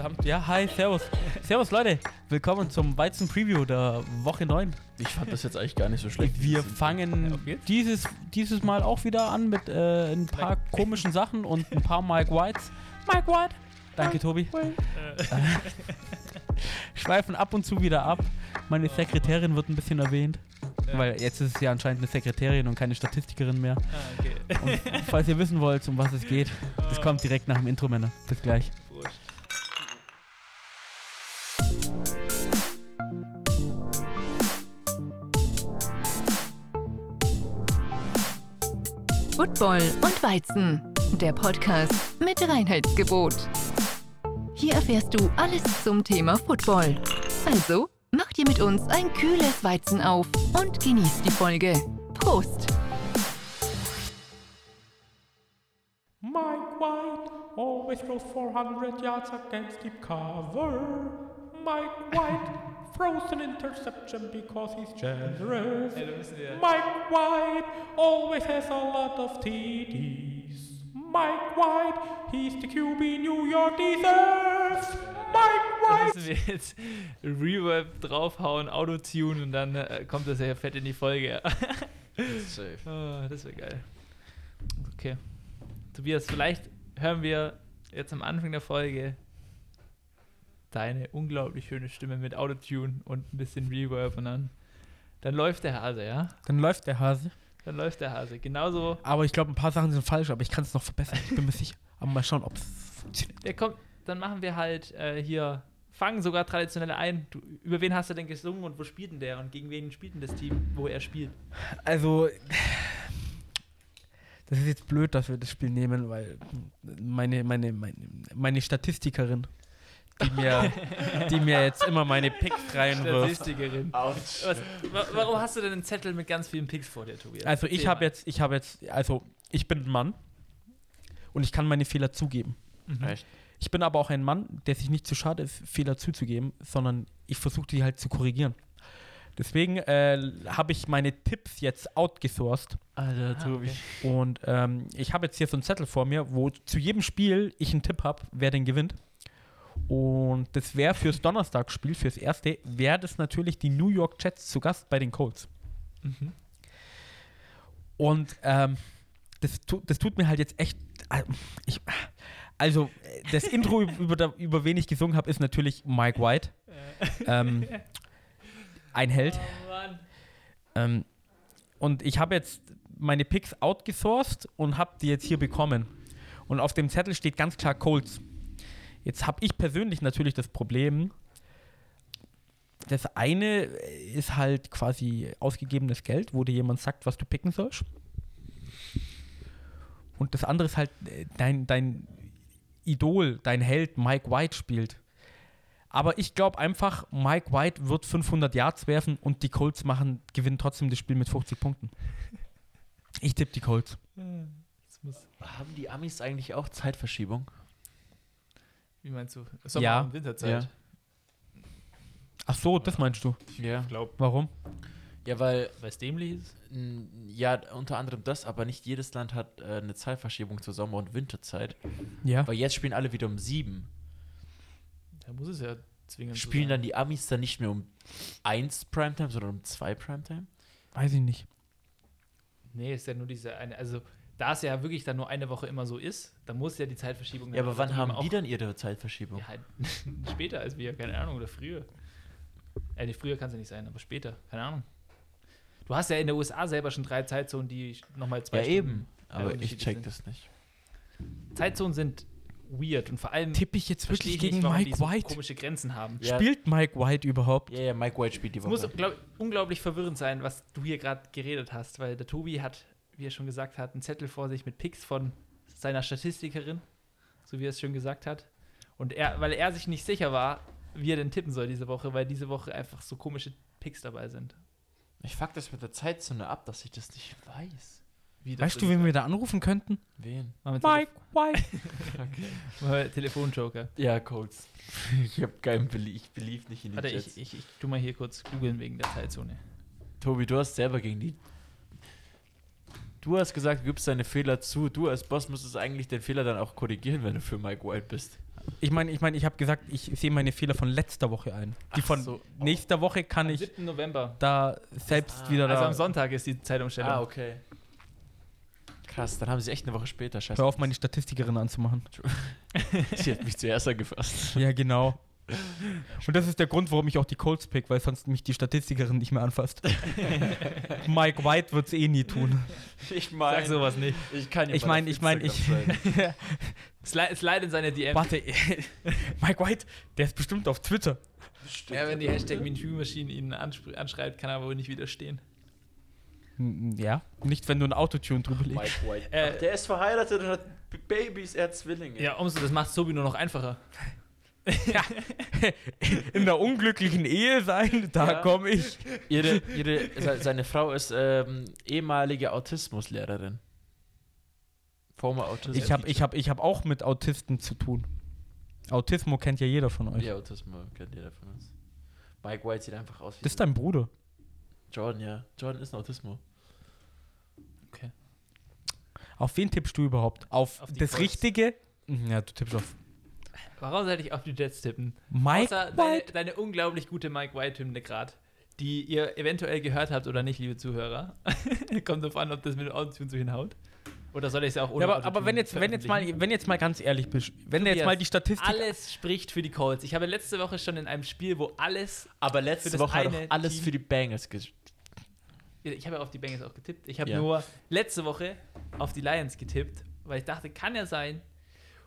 Verdammt, ja, hi, servus. Servus, Leute. Willkommen zum Weizen-Preview der Woche 9. Ich fand das jetzt eigentlich gar nicht so schlecht. Wir fangen dieses, dieses Mal auch wieder an mit äh, ein paar komischen Sachen und ein paar Mike Whites. Mike White. Danke, Tobi. Schweifen ab und zu wieder ab. Meine Sekretärin wird ein bisschen erwähnt. Weil jetzt ist es ja anscheinend eine Sekretärin und keine Statistikerin mehr. Ah, okay. Und falls ihr wissen wollt, um was es geht, das kommt direkt nach dem Intro, Männer. Bis gleich. Football und Weizen, der Podcast mit Reinheitsgebot. Hier erfährst du alles zum Thema Football. Also, mach dir mit uns ein kühles Weizen auf und genieß die Folge. Prost! Mike White always throws 400 yards against deep cover. Mike White throws an interception because he's generous. Da. Mike White always has a lot of TDs. Mike White, he's the QB New York deserves. Mike Da White. müssen wir jetzt Reverb draufhauen, Autotune und dann äh, kommt das ja fett in die Folge. Safe. oh, das wäre geil. Okay. Tobias, vielleicht hören wir jetzt am Anfang der Folge deine unglaublich schöne Stimme mit Autotune und ein bisschen Reverb und dann, dann läuft der Hase, ja? Dann läuft der Hase. Dann läuft der Hase. Genauso, Aber ich glaube, ein paar Sachen sind falsch, aber ich kann es noch verbessern. Ich bin mir sicher. Aber mal schauen, ob es funktioniert. der kommt, dann machen wir halt äh, hier, fangen sogar traditionell ein. Du, über wen hast du denn gesungen und wo spielt denn der und gegen wen spielt denn das Team, wo er spielt? Also, das ist jetzt blöd, dass wir das Spiel nehmen, weil meine, meine, meine, meine Statistikerin, die mir, die mir jetzt immer meine Picks reinwirft. Was, warum hast du denn einen Zettel mit ganz vielen Picks vor dir, Tobias? Also ich habe jetzt, ich habe jetzt, also ich bin ein Mann und ich kann meine Fehler zugeben. Mhm. Echt? Ich bin aber auch ein Mann, der sich nicht zu schade ist, Fehler zuzugeben, sondern ich versuche die halt zu korrigieren. Deswegen äh, habe ich meine Tipps jetzt outgesourced Alter, Ah, Tobi. okay. und ähm, ich habe jetzt hier so einen Zettel vor mir, wo zu jedem Spiel ich einen Tipp habe, wer den gewinnt. Und das wäre fürs Donnerstagsspiel, fürs erste, wäre das natürlich die New York Jets zu Gast bei den Colts. Mhm. Und ähm, das, tu, das tut mir halt jetzt echt. Ich, also, das Intro, über, über wen ich gesungen habe, ist natürlich Mike White. Ähm, ein Held. Oh. Ähm, und ich habe jetzt meine Picks outgesourced und habe die jetzt hier bekommen. Und auf dem Zettel steht ganz klar Colts. Jetzt habe ich persönlich natürlich das Problem, das eine ist halt quasi ausgegebenes Geld, wo dir jemand sagt, was du picken sollst. Und das andere ist halt äh, dein, dein Idol, dein Held Mike White spielt. Aber ich glaube einfach, Mike White wird 500 Yards werfen und die Colts machen, gewinnen trotzdem das Spiel mit 50 Punkten. Ich tippe die Colts. Muss, Haben die Amis eigentlich auch Zeitverschiebung? Wie meinst du? Sommer- Ja. und Winterzeit. Ja. Ach so, das meinst du. Ja. glaube, Warum? Ja, weil, weil es dämlich ist. ja, unter anderem das, aber nicht jedes Land hat äh, eine Zeitverschiebung zur Sommer- und Winterzeit. Ja. Weil jetzt spielen alle wieder um sieben. Da muss es ja zwingend so Spielen sein. dann die Amis dann nicht mehr um eins Primetime, sondern um zwei Primetime? Weiß ich nicht. Nee, ist ja nur diese eine. Also, da es ja wirklich dann nur eine Woche immer so ist, dann muss ja die Zeitverschiebung. Ja, aber wann haben auch, die dann ihre Zeitverschiebung? Ja, halt später als wir, keine Ahnung, oder früher. Äh, nee, früher kann es ja nicht sein, aber später, keine Ahnung. Du hast ja in der USA selber schon drei Zeitzonen, die nochmal zwei Ja, Stunden, eben. Aber ich check sind. das nicht. Zeitzonen sind weird und vor allem Tippe ich jetzt wirklich ich gegen nicht, warum Mike die so White? komische Grenzen haben. Ja. Spielt Mike White überhaupt? Ja, ja, Mike White spielt die Es muss Woche. glaub, unglaublich verwirrend sein, was du hier gerade geredet hast, weil der Tobi hat, wie er schon gesagt hat, einen Zettel vor sich mit Picks von seiner Statistikerin, so wie er es schon gesagt hat. Und er, weil er sich nicht sicher war, wie er denn tippen soll diese Woche, weil diese Woche einfach so komische Picks dabei sind. Ich fuck das mit der Zeitzone ab, dass ich das nicht weiß. Wie das Weißt du, wen wir da anrufen könnten? Wen? Mike White. Wir Telefonjoker. Ja, Colts. ich hab keinen Belie ich belief nicht in die Warte, Jets. ich, ich, ich tu mal hier kurz googeln wegen der Zeitzone. Tobi, du hast selber gegen die. Du hast gesagt, du gibst deine Fehler zu. Du als Boss müsstest eigentlich den Fehler dann auch korrigieren, wenn du für Mike White bist. Ich meine, ich meine, ich habe gesagt, ich sehe meine Fehler von letzter Woche ein. Die Ach von so. nächster Woche kann Am ich 7. November. da selbst Ah, wieder Also da. am Sonntag ist die Zeitumstellung. Ah, okay. Krass, dann haben sie echt eine Woche später. Scheiße. Hör auf, meine Statistikerin anzumachen. Sie hat mich zuerst angefasst. Ja, genau. Und das ist der Grund, warum ich auch die Colts pick, weil sonst mich die Statistikerin nicht mehr anfasst. Mike White wird es eh nie tun. Ich Sag sowas nicht. ich kann Ich meine, ich meine, ich. Slide, slide in seine DM. Warte, Mike White, der ist bestimmt auf Twitter. Ja, wenn die Hashtag MeToo-Maschine ihn anschreibt, kann er wohl nicht widerstehen. Hm, Ja, nicht wenn du ein Autotune drüber legst. Mike White. Äh, der ist verheiratet und hat Babys, er hat Zwillinge. Ja, umso, das macht Sobi nur noch einfacher. In der unglücklichen Ehe sein, da Ja. komme ich. Ihre, ihre, se- seine Frau ist ähm, ehemalige Autismuslehrerin. Former Autismus. Ich habe ich hab, ich hab auch mit Autisten zu tun. Autismo kennt ja jeder von euch. Ja, Autismus kennt jeder von uns. Mike White sieht einfach aus wie Das ist dein Bruder. Jordan, ja. Jordan ist ein Autismus. Auf wen tippst du überhaupt? Auf, Auf das Colts. Richtige? Ja, du tippst auf Warum sollte ich auf die Jets tippen? Mike Außer deine, White. deine unglaublich gute Mike White-Hymne gerade, die ihr eventuell gehört habt oder nicht, liebe Zuhörer. Kommt drauf an, ob das mit dem Autotune so hinhaut. Oder soll ich es auch ohne Ja, aber, aber wenn, jetzt, wenn, jetzt mal, wenn jetzt mal ganz ehrlich bist, wenn du jetzt Tobias, mal die Statistik. Alles spricht für die Colts. Ich habe letzte Woche schon in einem Spiel, wo alles. Aber Für letzte Woche hat doch alles Team- für die Bengals gespielt. Ich habe ja auf die Bengals auch getippt. Ich habe Ja. nur letzte Woche auf die Lions getippt, weil ich dachte, kann ja sein.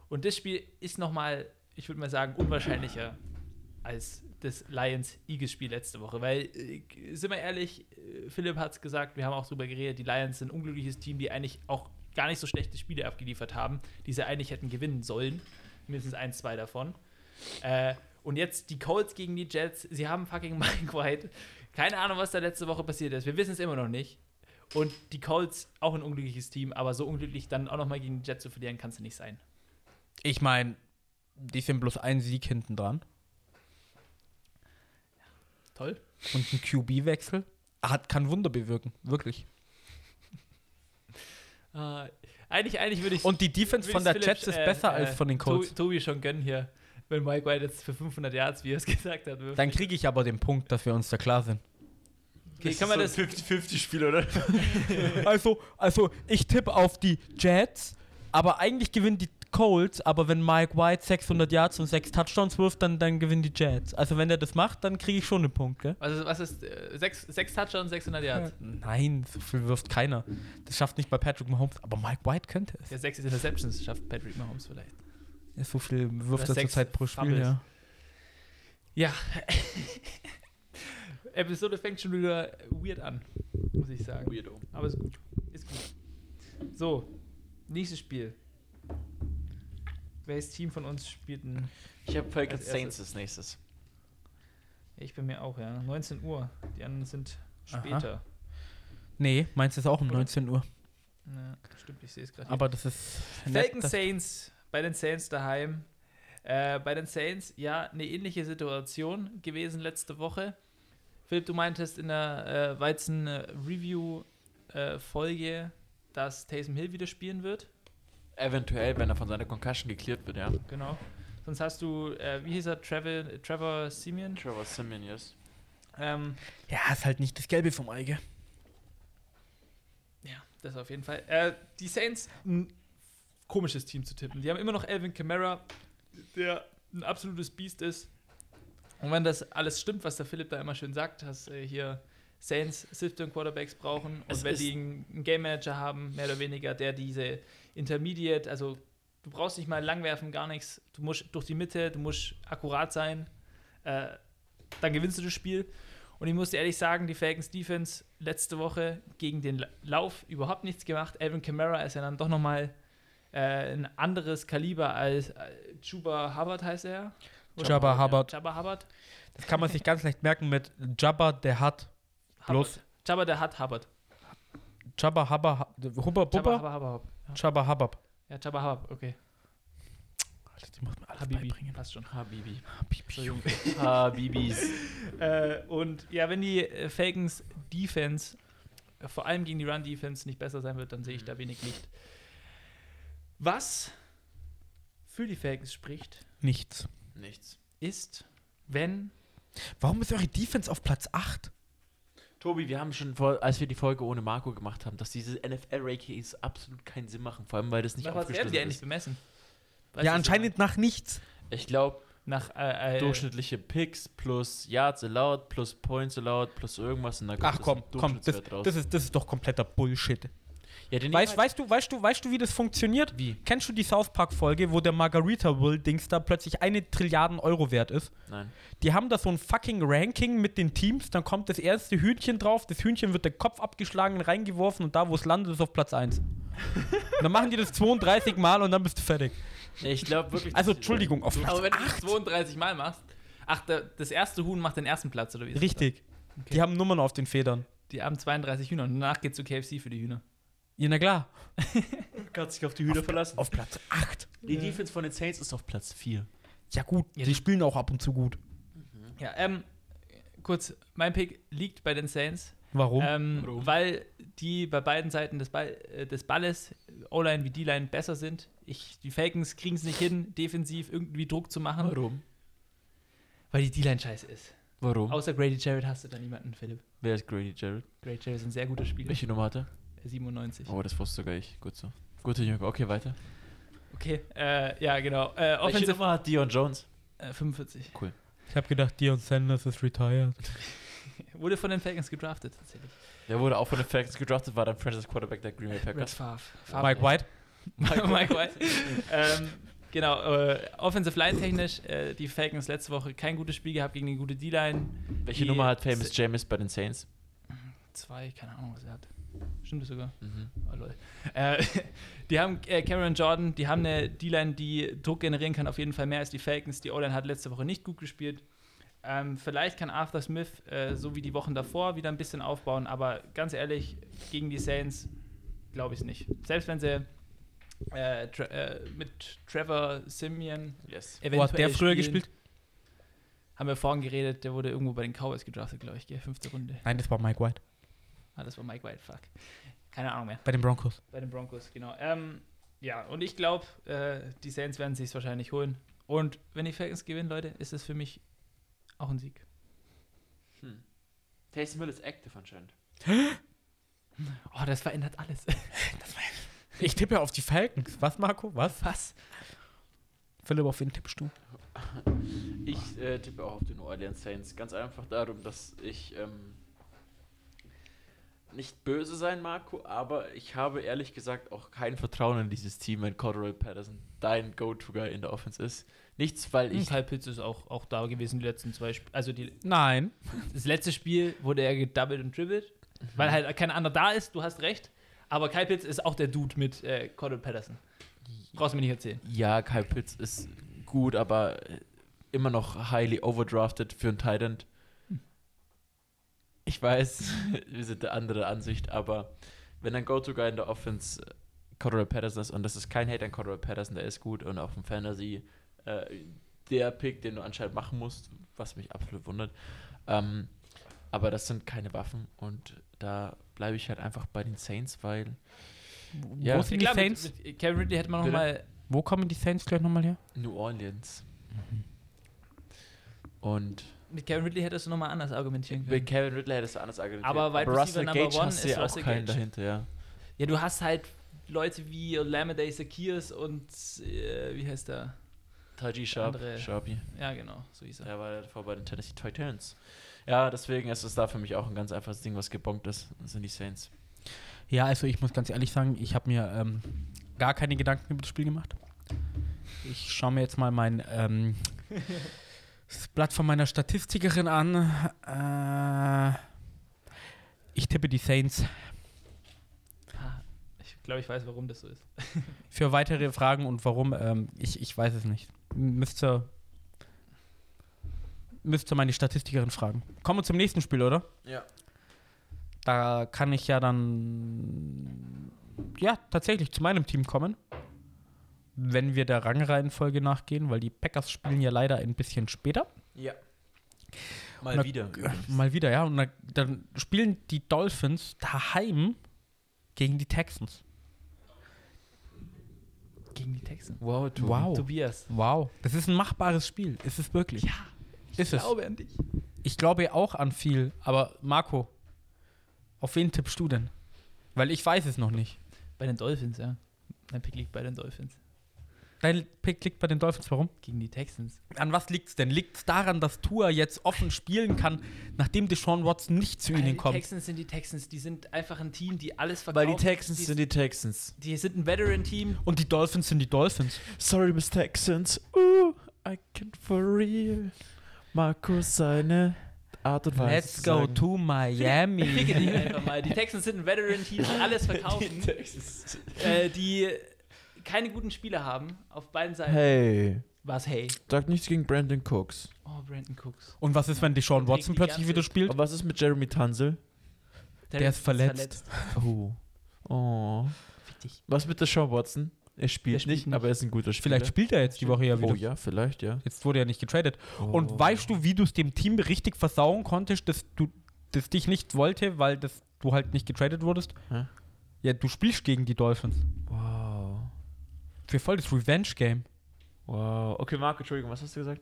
Und das Spiel ist nochmal, ich würde mal sagen, unwahrscheinlicher als das Lions-Eagles-Spiel letzte Woche. Weil, äh, sind wir ehrlich, äh, Philipp hat es gesagt, wir haben auch drüber geredet, die Lions sind ein unglückliches Team, die eigentlich auch gar nicht so schlechte Spiele abgeliefert haben, die sie eigentlich hätten gewinnen sollen. Mindestens ein, zwei davon. Äh, und jetzt die Colts gegen die Jets. Sie haben fucking Mike White. Keine Ahnung, was da letzte Woche passiert ist. Wir wissen es immer noch nicht. Und die Colts, auch ein unglückliches Team, aber so unglücklich dann auch nochmal gegen die Jets zu verlieren, kann es nicht sein. Ich meine, die sind bloß ein Sieg hinten dran. Toll. Und ein QB-Wechsel hat, kann Wunder bewirken. Wirklich. Äh, eigentlich, eigentlich würde ich Und die Defense von der Jets ist besser als von den Colts. äh, Tobi schon gönnen hier, wenn Mike White jetzt für 500 Yards, wie er es gesagt hat, wirft. Dann kriege ich aber den Punkt, dass wir uns da klar sind. Okay, kann man das. 50-50-Spiel, oder? Also, also ich tippe auf die Jets, aber eigentlich gewinnen die Colts, aber wenn Mike White 600 Yards und 6 Touchdowns wirft, dann, dann gewinnen die Jets. Also wenn er das macht, dann kriege ich schon einen Punkt, gell? Was ist, was ist äh, sechs, sechs Touchdowns, 600 Yards? Nein, so viel wirft keiner. Das schafft nicht mal Patrick Mahomes, aber Mike White könnte es. Ja, sechs Interceptions schafft Patrick Mahomes vielleicht. Ja, so viel wirft Oder er sechs zurzeit pro Spiel, Fumbles. ja. Ja. Episode fängt schon wieder weird an, muss ich sagen. Weirdo. Aber ist gut. Ist gut. So, nächstes Spiel. Welches Team von uns spielt ein. Ich habe Falcons Saints als nächstes. Ich bin mir auch, ja. 19 Uhr. Die anderen sind Aha. später. Nee, meins ist auch um Oder? 19 Uhr. Ja, stimmt, ich sehe es gerade. Aber das ist. Falcons Saints bei den Saints daheim. Äh, bei den Saints, ja, eine ähnliche Situation gewesen letzte Woche. Philipp, du meintest in der äh, Weizen-Review-Folge, dass Taysom Hill wieder spielen wird. Eventuell, wenn er von seiner Concussion geklärt wird, ja. Genau. Sonst hast du, äh, wie hieß er, Trevor, Trevor Simeon. Trevor Simeon, yes. Ähm, Ja, ist halt nicht das Gelbe vom Ei, gell? ja, das auf jeden Fall. Äh, die Saints, ein komisches Team zu tippen. Die haben immer noch Alvin Kamara, der ein absolutes Biest ist. Und wenn das alles stimmt, was der Philipp da immer schön sagt, dass äh, hier Saints System Quarterbacks brauchen und Es wenn die einen Game Manager haben, mehr oder weniger, der diese Intermediate, also du brauchst nicht mal lang werfen, gar nichts. Du musst durch die Mitte, du musst akkurat sein, äh, dann gewinnst du das Spiel. Und ich muss dir ehrlich sagen, die Falcons Defense letzte Woche gegen den La- Lauf überhaupt nichts gemacht. Alvin Kamara ist ja dann doch nochmal äh, ein anderes Kaliber als äh, Chuba Hubbard heißt er. Jabba Ja, Hubbard. Jabba Hubbard. Das kann man sich ganz leicht merken mit Jabba, der hat. Bloß- Hubbard. Jabba, der hat Hubbard. Jabba, Habba, Hubba, Jabba, Bubba, Hubba, Hubba. Ja. Jabba, Habab. ja, Jabba Hubbard, okay. Alter, die muss man alles Habibi, beibringen. passt schon. Habibi. Entschuldigung. Habibis. äh, und ja, wenn die äh, Falcons Defense vor allem gegen die Run-Defense nicht besser sein wird, dann sehe ich da wenig Licht. Was für die Falcons spricht, Nichts. Nichts. ist, wenn Warum ist eure Defense auf Platz 8? Tobi, wir haben schon, vor, als wir die Folge ohne Marco gemacht haben, dass diese NFL-Rankings absolut keinen Sinn machen, vor allem weil das nicht nach was werden die aufgeschlüsselt eigentlich ist. bemessen? Weißt ja, anscheinend nach nichts. Ich glaube, nach äh, äh, durchschnittliche Picks plus Yards allowed plus Points allowed plus irgendwas und dann kommt Ach das komm, komm, das, das, ist, das ist doch kompletter Bullshit. Ja, Weißt, weißt, du, weißt, du, weißt du, wie das funktioniert? Wie? Kennst du die South Park-Folge, wo der Margarita-Will-Dings da plötzlich eine Trilliarden Euro wert ist? Nein. Die haben da so ein fucking Ranking mit den Teams, dann kommt das erste Hühnchen drauf, das Hühnchen wird der Kopf abgeschlagen, reingeworfen und da, wo es landet, ist auf Platz 1. dann machen die das 32 Mal und dann bist du fertig. Ich glaube wirklich. Also, Entschuldigung, auf Platz Aber wenn du das 8. 32 Mal machst, ach, das erste Huhn macht den ersten Platz, oder wie? Richtig. Okay. Die haben Nummern auf den Federn. Die haben 32 Hühner und danach geht's zu KFC für die Hühner. Ja, na klar. Kannst dich auf die Hühner verlassen. Auf Platz 8. Die Defense von den Saints ist auf Platz 4. Ja, gut, Ja, die spielen auch ab und zu gut. Ja, ähm, kurz, mein Pick liegt bei den Saints, Warum? ähm, Warum? weil die bei beiden Seiten des, Ball, äh, des Balles, O-Line wie D-Line, besser sind. Ich, die Falcons kriegen es nicht hin, defensiv irgendwie Druck zu machen, Warum? weil die D-Line scheiße ist. Warum? Außer Grady Jarrett hast du da niemanden, Philipp. Wer ist Grady Jarrett? Grady Jarrett ist ein sehr guter Spieler. Welche Nummer hat er? 97. Oh, das wusste sogar ich. Gut so. Gute Junge. Okay, weiter. Okay, äh, ja, genau. Äh, Welche Nummer hat Dion Jones? äh, 45. ich habe gedacht, Dion Sanders ist retired. Wurde von den Falcons gedraftet, tatsächlich. Der wurde auch von den Falcons gedraftet, war dann Franchise Quarterback der Green Bay Red Packers. Favre. Mike White. Mike, Mike White. ähm, genau, äh, Offensive Line technisch, äh, die Falcons letzte Woche kein gutes Spiel gehabt gegen eine gute D-Line. Welche Die- Nummer hat Famous James bei den Saints? Zwei, keine Ahnung, was er hat. Stimmt das sogar? Mhm. Oh, lol. Äh, die haben äh, Cameron Jordan, die haben eine D-Line, die Druck generieren kann, auf jeden Fall mehr als die Falcons. Die O-Line hat letzte Woche nicht gut gespielt. Ähm, vielleicht kann Arthur Smith, äh, so wie die Wochen davor, wieder ein bisschen aufbauen, aber ganz ehrlich, gegen die Saints glaube ich es nicht. Selbst wenn sie äh, Tra äh, mit Trevor Simeon Yes. eventuell Wo hat der früher spielen, gespielt? Haben wir vorhin geredet, der wurde irgendwo bei den Cowboys gedraftet, glaube ich, gell? fünfte Runde. Nein, das war Mike White. Ah, das war Mike White, fuck. Keine Ahnung mehr. Bei den Broncos. Bei den Broncos, genau. Ähm, ja, und ich glaube, äh, die Saints werden sich wahrscheinlich holen. Und wenn die Falcons gewinnen, Leute, ist es für mich auch ein Sieg. Hm. Taysom Hill ist active anscheinend. Oh, das verändert alles. Ich tippe auf die Falcons. Was, Marco? Was? Was? Philipp, auf wen tippst du? Ich äh, tippe auch auf die New Orleans Saints. Ganz einfach darum, dass ich ähm, nicht böse sein mag, aber ich habe ehrlich gesagt auch kein Vertrauen in dieses Team, wenn Cordero Patterson dein Go-To-Guy in der Offense ist. Nichts, weil ich. Kyle Pitts ist auch, auch da gewesen, die letzten zwei Spiele. Also die, Nein. das letzte Spiel wurde er gedoubled und dribbelt, weil halt kein anderer da ist, du hast recht. Aber Kyle Pitts ist auch der Dude mit äh, Cordell Patterson. Brauchst du mir nicht erzählen. Ja, Kyle Pitts ist gut, aber immer noch highly overdrafted für einen Tight End. Ich weiß, wir sind der andere Ansicht, aber wenn ein Go-To-Guy in der Offense äh, Cordero Patterson ist, und das ist kein Hate an Cordero Patterson, der ist gut und auf dem Fantasy äh, der Pick, den du anscheinend machen musst, was mich absolut wundert. Ähm, aber das sind keine Waffen und da bleibe ich halt einfach bei den Saints, weil Ja. Wo sind die Saints? Mit, mit Kevin Ridley hätte man noch Bitte? mal Wo kommen die Saints gleich nochmal her? New Orleans. Und mit Kevin Ridley hättest du noch mal anders argumentieren können. Kevin Ridley hättest du anders argumentiert. Aber Wide Receiver Russell Number Gage One hast du ist ja auch Russell keinen Gage. dahinter, ja. Ja, du hast halt Leute wie Lamade Zacchaeus und äh, wie heißt der? Taji Sharp, Sharpie. Ja, genau, so hieß er. Der war ja davor bei den Tennessee Titans. Ja, deswegen ist es da für mich auch ein ganz einfaches Ding, was gebonkt ist. Das sind die Saints. Ja, also ich muss ganz ehrlich sagen, ich habe mir ähm, gar keine Gedanken über das Spiel gemacht. Ich schaue mir jetzt mal mein ähm, das Blatt von meiner Statistikerin an. Äh, ich tippe die Saints. Ah, ich glaube, ich weiß, warum das so ist. Für weitere Fragen und warum, ähm, ich, ich weiß es nicht. Müsste, müsste meine Statistikerin fragen. Kommen wir zum nächsten Spiel, oder? Ja. Da kann ich ja dann ja tatsächlich zu meinem Team kommen, wenn wir der Rangreihenfolge nachgehen, weil die Packers spielen ja leider ein bisschen später. Ja. Mal Na, wieder. übrigens. Mal wieder, ja. Und dann, dann spielen die Dolphins daheim gegen die Texans. Gegen die Texans. Wow, Tobi. Wow. Tobias. Wow. Das ist ein machbares Spiel. Ist es wirklich? Ja, ist es. glaube an dich. Ich glaube auch an viel. Aber Marco, auf wen tippst du denn? Weil ich weiß es noch nicht. Bei den Dolphins, ja. Mein Pick liegt bei den Dolphins. Dein Pick liegt bei den Dolphins. Warum? Gegen die Texans. An was liegt es denn? Liegt es daran, dass Tua jetzt offen spielen kann, nachdem Deshaun Watson nicht zu ihnen die kommt? Texans sind die Texans. Die sind einfach ein Team, die alles verkaufen. Weil die Texans die, sind die Texans. die sind ein Veteran-Team. Und die Dolphins sind die Dolphins. Sorry, Miss Texans. Uh, I can for real. Markus seine Art und Weise. Let's go sagen. to Miami. dich einfach mal. Die Texans sind ein Veteran-Team, die alles verkaufen. Die Texans. äh, die keine guten Spieler haben auf beiden Seiten. Hey, Was, hey? sag nichts gegen Brandon Cooks. Oh, Brandon Cooks. Und was ist, wenn Deshaun Der Watson plötzlich wieder spielt? Aber was ist mit Jeremy Tunzel? Der ist verletzt. Oh. Oh. Fick dich. Was mit der Sean Watson? Er spielt, Der spielt nicht, nicht. aber er ist ein guter Spieler. Vielleicht spielt er jetzt die Woche ja wieder. Oh ja, vielleicht, ja. Jetzt wurde er nicht getradet. Und Oh. weißt du, wie du es dem Team richtig versauen konntest, dass du das dich nicht wollte, weil das, du halt nicht getradet wurdest? Hä? Ja, du spielst gegen die Dolphins. Für voll das Revenge-Game. Wow. Okay, Marco, Entschuldigung, was hast du gesagt?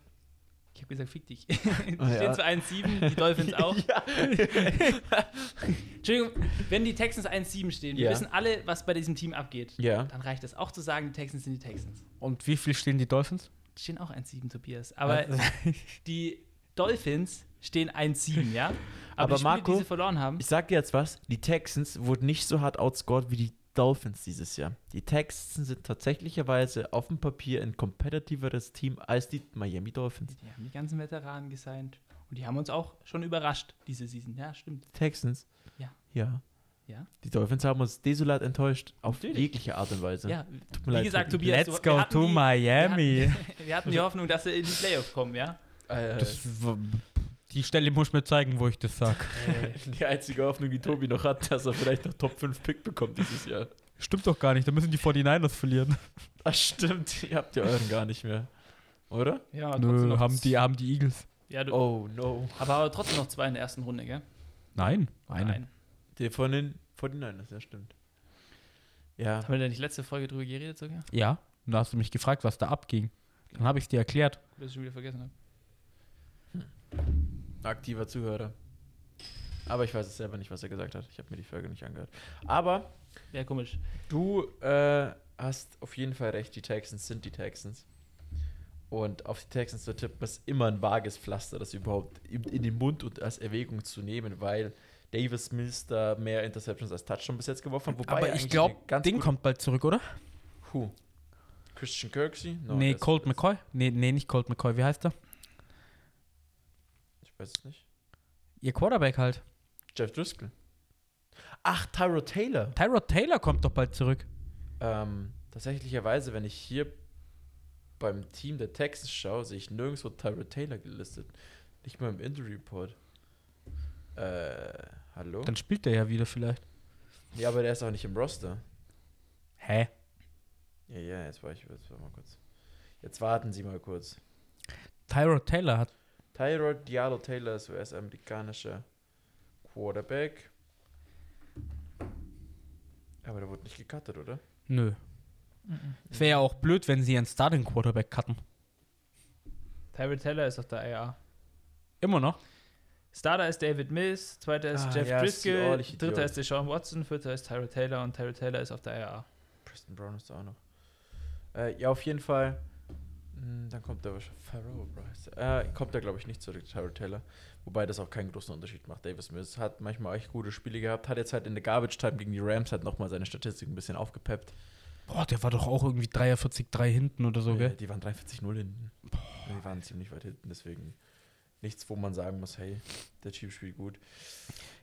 Ich habe gesagt, fick dich. die ja. stehen zu 1-7, die Dolphins auch. Entschuldigung, wenn die Texans 1-7 stehen, wir Ja. wissen alle, was bei diesem Team abgeht. Ja. Dann reicht es auch zu sagen, die Texans sind die Texans. Und wie viel stehen die Dolphins? Die stehen auch 1-7, Tobias. Aber Also- die Dolphins stehen 1-7, ja? Aber, Aber die Spiele, Marco, die sie verloren haben, Ich sag dir jetzt was, die Texans wurden nicht so hart outscored wie die Dolphins dieses Jahr. Die Texans sind tatsächlicherweise auf dem Papier ein kompetitiveres Team als die Miami Dolphins. die haben die ganzen Veteranen gesigned. Und die haben uns auch schon überrascht, diese Season. Ja, stimmt. Die Texans? Ja. Ja. Ja. Die Dolphins haben uns desolat enttäuscht. Auf Natürlich. jegliche Art und Weise. Ja, Tut mir wie leid, gesagt, Tobi. Tobias, Let's wir go hatten to die- Miami. Wir hatten, wir hatten die Hoffnung, dass sie in die Playoffs kommen, ja? Äh, Das, w- die Stelle muss mir zeigen, wo ich das sag. die einzige Hoffnung, die Tobi noch hat, dass er vielleicht noch Top 5 Pick bekommt dieses Jahr. Stimmt doch gar nicht, da müssen die 49ers verlieren. Ach stimmt, ihr habt ja euren gar nicht mehr. Oder? Ja, Nö, haben die, haben die Eagles. Ja, du, Oh no. aber, aber trotzdem noch zwei in der ersten Runde, gell? Nein, eine. ein. Der von den 49ers, ja stimmt. Ja. Haben wir da nicht letzte Folge drüber geredet sogar? Ja, und da hast du mich gefragt, was da abging. Dann habe ich es dir erklärt. Dass ich schon wieder vergessen habe. Aktiver Zuhörer. Aber ich weiß es selber nicht, was er gesagt hat. Ich habe mir die Folge nicht angehört. Aber Ja, komisch. du äh, hast auf jeden Fall recht, die Texans sind die Texans. Und auf die Texans zu tippen ist immer ein vages Pflaster, das überhaupt in den Mund und als Erwägung zu nehmen, weil Davis Mills da mehr Interceptions als Touchdown bis jetzt geworfen hat. Wobei Aber er ich glaube, Ding kommt bald zurück, oder? Who? Christian Kirksey? No, nee, Colt. McCoy? Nee, nee, nicht Colt McCoy. Wie heißt er? Weiß es nicht. Ihr Quarterback halt. Jeff Driscoll. Ach, Tyro Taylor. Tyrod Taylor kommt doch bald zurück. Ähm, tatsächlicherweise, wenn ich hier beim Team der Texans schaue, sehe ich nirgendwo Tyrod Taylor gelistet. Nicht mal im Injury Report. Äh, hallo? Dann spielt er ja wieder vielleicht. Ja, aber der ist auch nicht im Roster. Hä? Ja, ja, jetzt war ich jetzt war mal kurz. Jetzt warten Sie mal kurz. Tyrod Taylor hat. Tyrod Diallo Taylor ist US-amerikanischer Quarterback. Aber der wurde nicht gecuttet, oder? Nö. Es wäre ja auch blöd, wenn sie einen Starting Quarterback cutten. Tyrell Taylor ist auf der IR. Immer noch. Starter ist David Mills, zweiter ist Ah, Jeff ja, ist Driscoll, ordentliche dritter ist Deshaun Watson, vierter ist Tyrell Taylor und Tyrell Taylor ist auf der IR. Preston Brown ist da auch noch. Äh, ja, auf jeden Fall. Hm, Dann kommt der wahrscheinlich Pharaoh Bryce. Äh, kommt er, glaube ich, nicht zurück, Tyrell Taylor. Wobei das auch keinen großen Unterschied macht. Davis Mills hat manchmal echt gute Spiele gehabt. Hat jetzt halt in der Garbage Time gegen die Rams halt nochmal seine Statistik ein bisschen aufgepeppt. Boah, der war doch auch irgendwie 43-3 hinten oder so, Äh, gell? die waren 43-0 hinten. Ja, Die waren ziemlich weit hinten, deswegen nichts, wo man sagen muss, hey, der Chief spielt gut.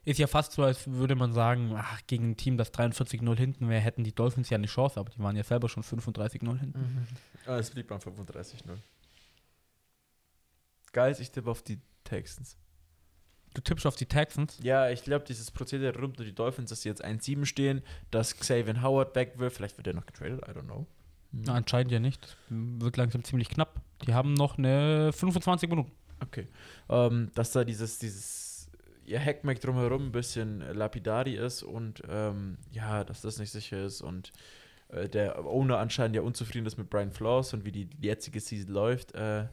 Ist ja fast so, als würde man sagen, ach, gegen ein Team, das 43-0 hinten wäre, hätten die Dolphins ja eine Chance, aber die waren ja selber schon 35-0 hinten. Ah, es blieb beim 35-0. Geil, ich tippe auf die Texans. Du tippst auf die Texans. Ja, ich glaube, dieses Prozedere rund um die Dolphins, dass sie jetzt 1-7 stehen, dass Xavier Howard weg wird, vielleicht wird er noch getradet, I don't know. Na, anscheinend ja nicht. Das wird langsam ziemlich knapp. Die haben noch eine 25 Minuten. Okay. Ähm, dass da dieses, dieses ja, Hackmack drumherum ein bisschen lapidari ist und ähm, ja, dass das nicht sicher ist und äh, der Owner anscheinend ja unzufrieden ist mit Brian Flores und wie die jetzige Season läuft. Äh,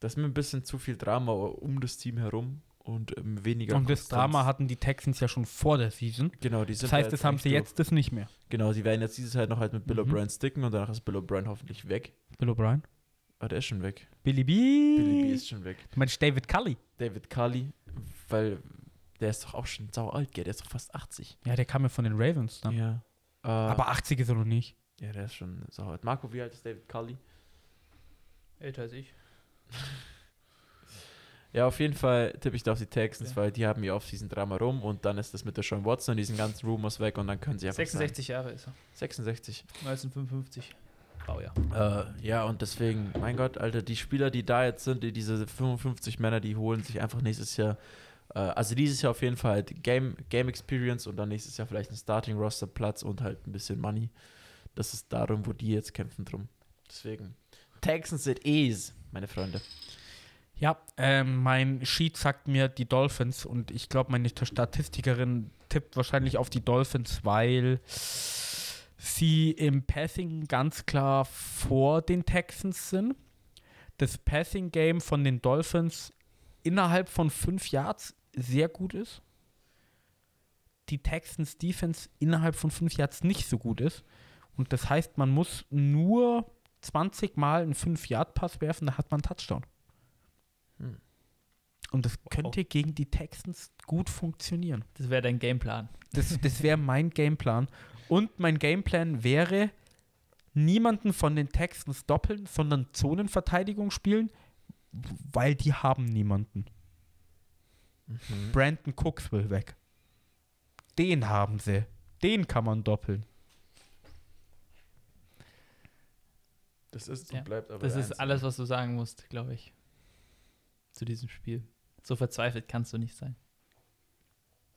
das ist mir ein bisschen zu viel Drama um das Team herum und ähm, weniger. Und das Konstanz. Drama hatten die Texans ja schon vor der Season. Genau, die sind Das heißt, da das haben sie durch. jetzt das nicht mehr. Genau, sie werden jetzt diese Zeit noch halt mit Bill Mhm. O'Brien sticken und danach ist Bill O'Brien hoffentlich weg. Bill O'Brien. Ah, der ist schon weg. Billy B. Billy B ist schon weg. Du meinst David Cully? David Cully, weil der ist doch auch schon sau alt, gell? Der ist doch fast 80. Ja, der kam ja von den Ravens dann. Ja. Äh, Aber 80 ist er noch nicht. ja, der ist schon sau alt. Marco, wie alt ist David Cully? Älter als ich. Ja, auf jeden Fall tippe ich da auf die Texans, Ja. weil die haben ja Offseason Drama rum und dann ist das mit der Sean Watson und diesen ganzen Rumors weg und dann können sie einfach 66 Jahre ist er. sagen, 66. 1955. Baujahr. Äh, ja, und deswegen, mein Gott, Alter, die Spieler, die da jetzt sind, die, diese 55 Männer, die holen sich einfach nächstes Jahr, äh, also dieses Jahr auf jeden Fall halt Game, Game Experience und dann nächstes Jahr vielleicht einen Starting Roster Platz und halt ein bisschen Money. Das ist darum, wo die jetzt kämpfen drum. Deswegen, Texans it is, meine Freunde. Ja, ähm, mein Sheet sagt mir die Dolphins und ich glaube, meine Statistikerin tippt wahrscheinlich auf die Dolphins, weil sie im Passing ganz klar vor den Texans sind. Das Passing-Game von den Dolphins innerhalb von fünf Yards sehr gut ist. Die Texans Defense innerhalb von fünf Yards nicht so gut ist. Und das heißt, man muss nur 20 Mal einen 5-Yard-Pass werfen, da hat man einen Touchdown. Hm. Und das könnte gegen die Texans gut funktionieren. Das wäre dein Gameplan. Das, das wäre mein Gameplan. Und mein Gameplan wäre, niemanden von den Texans doppeln, sondern Zonenverteidigung spielen, weil die haben niemanden. Mhm. Brandon Cooks will weg. Den haben sie. Den kann man doppeln. Das ist Ja, und bleibt aber Das ist alles, was du sagen musst, glaube ich. Zu diesem Spiel. So verzweifelt kannst du nicht sein.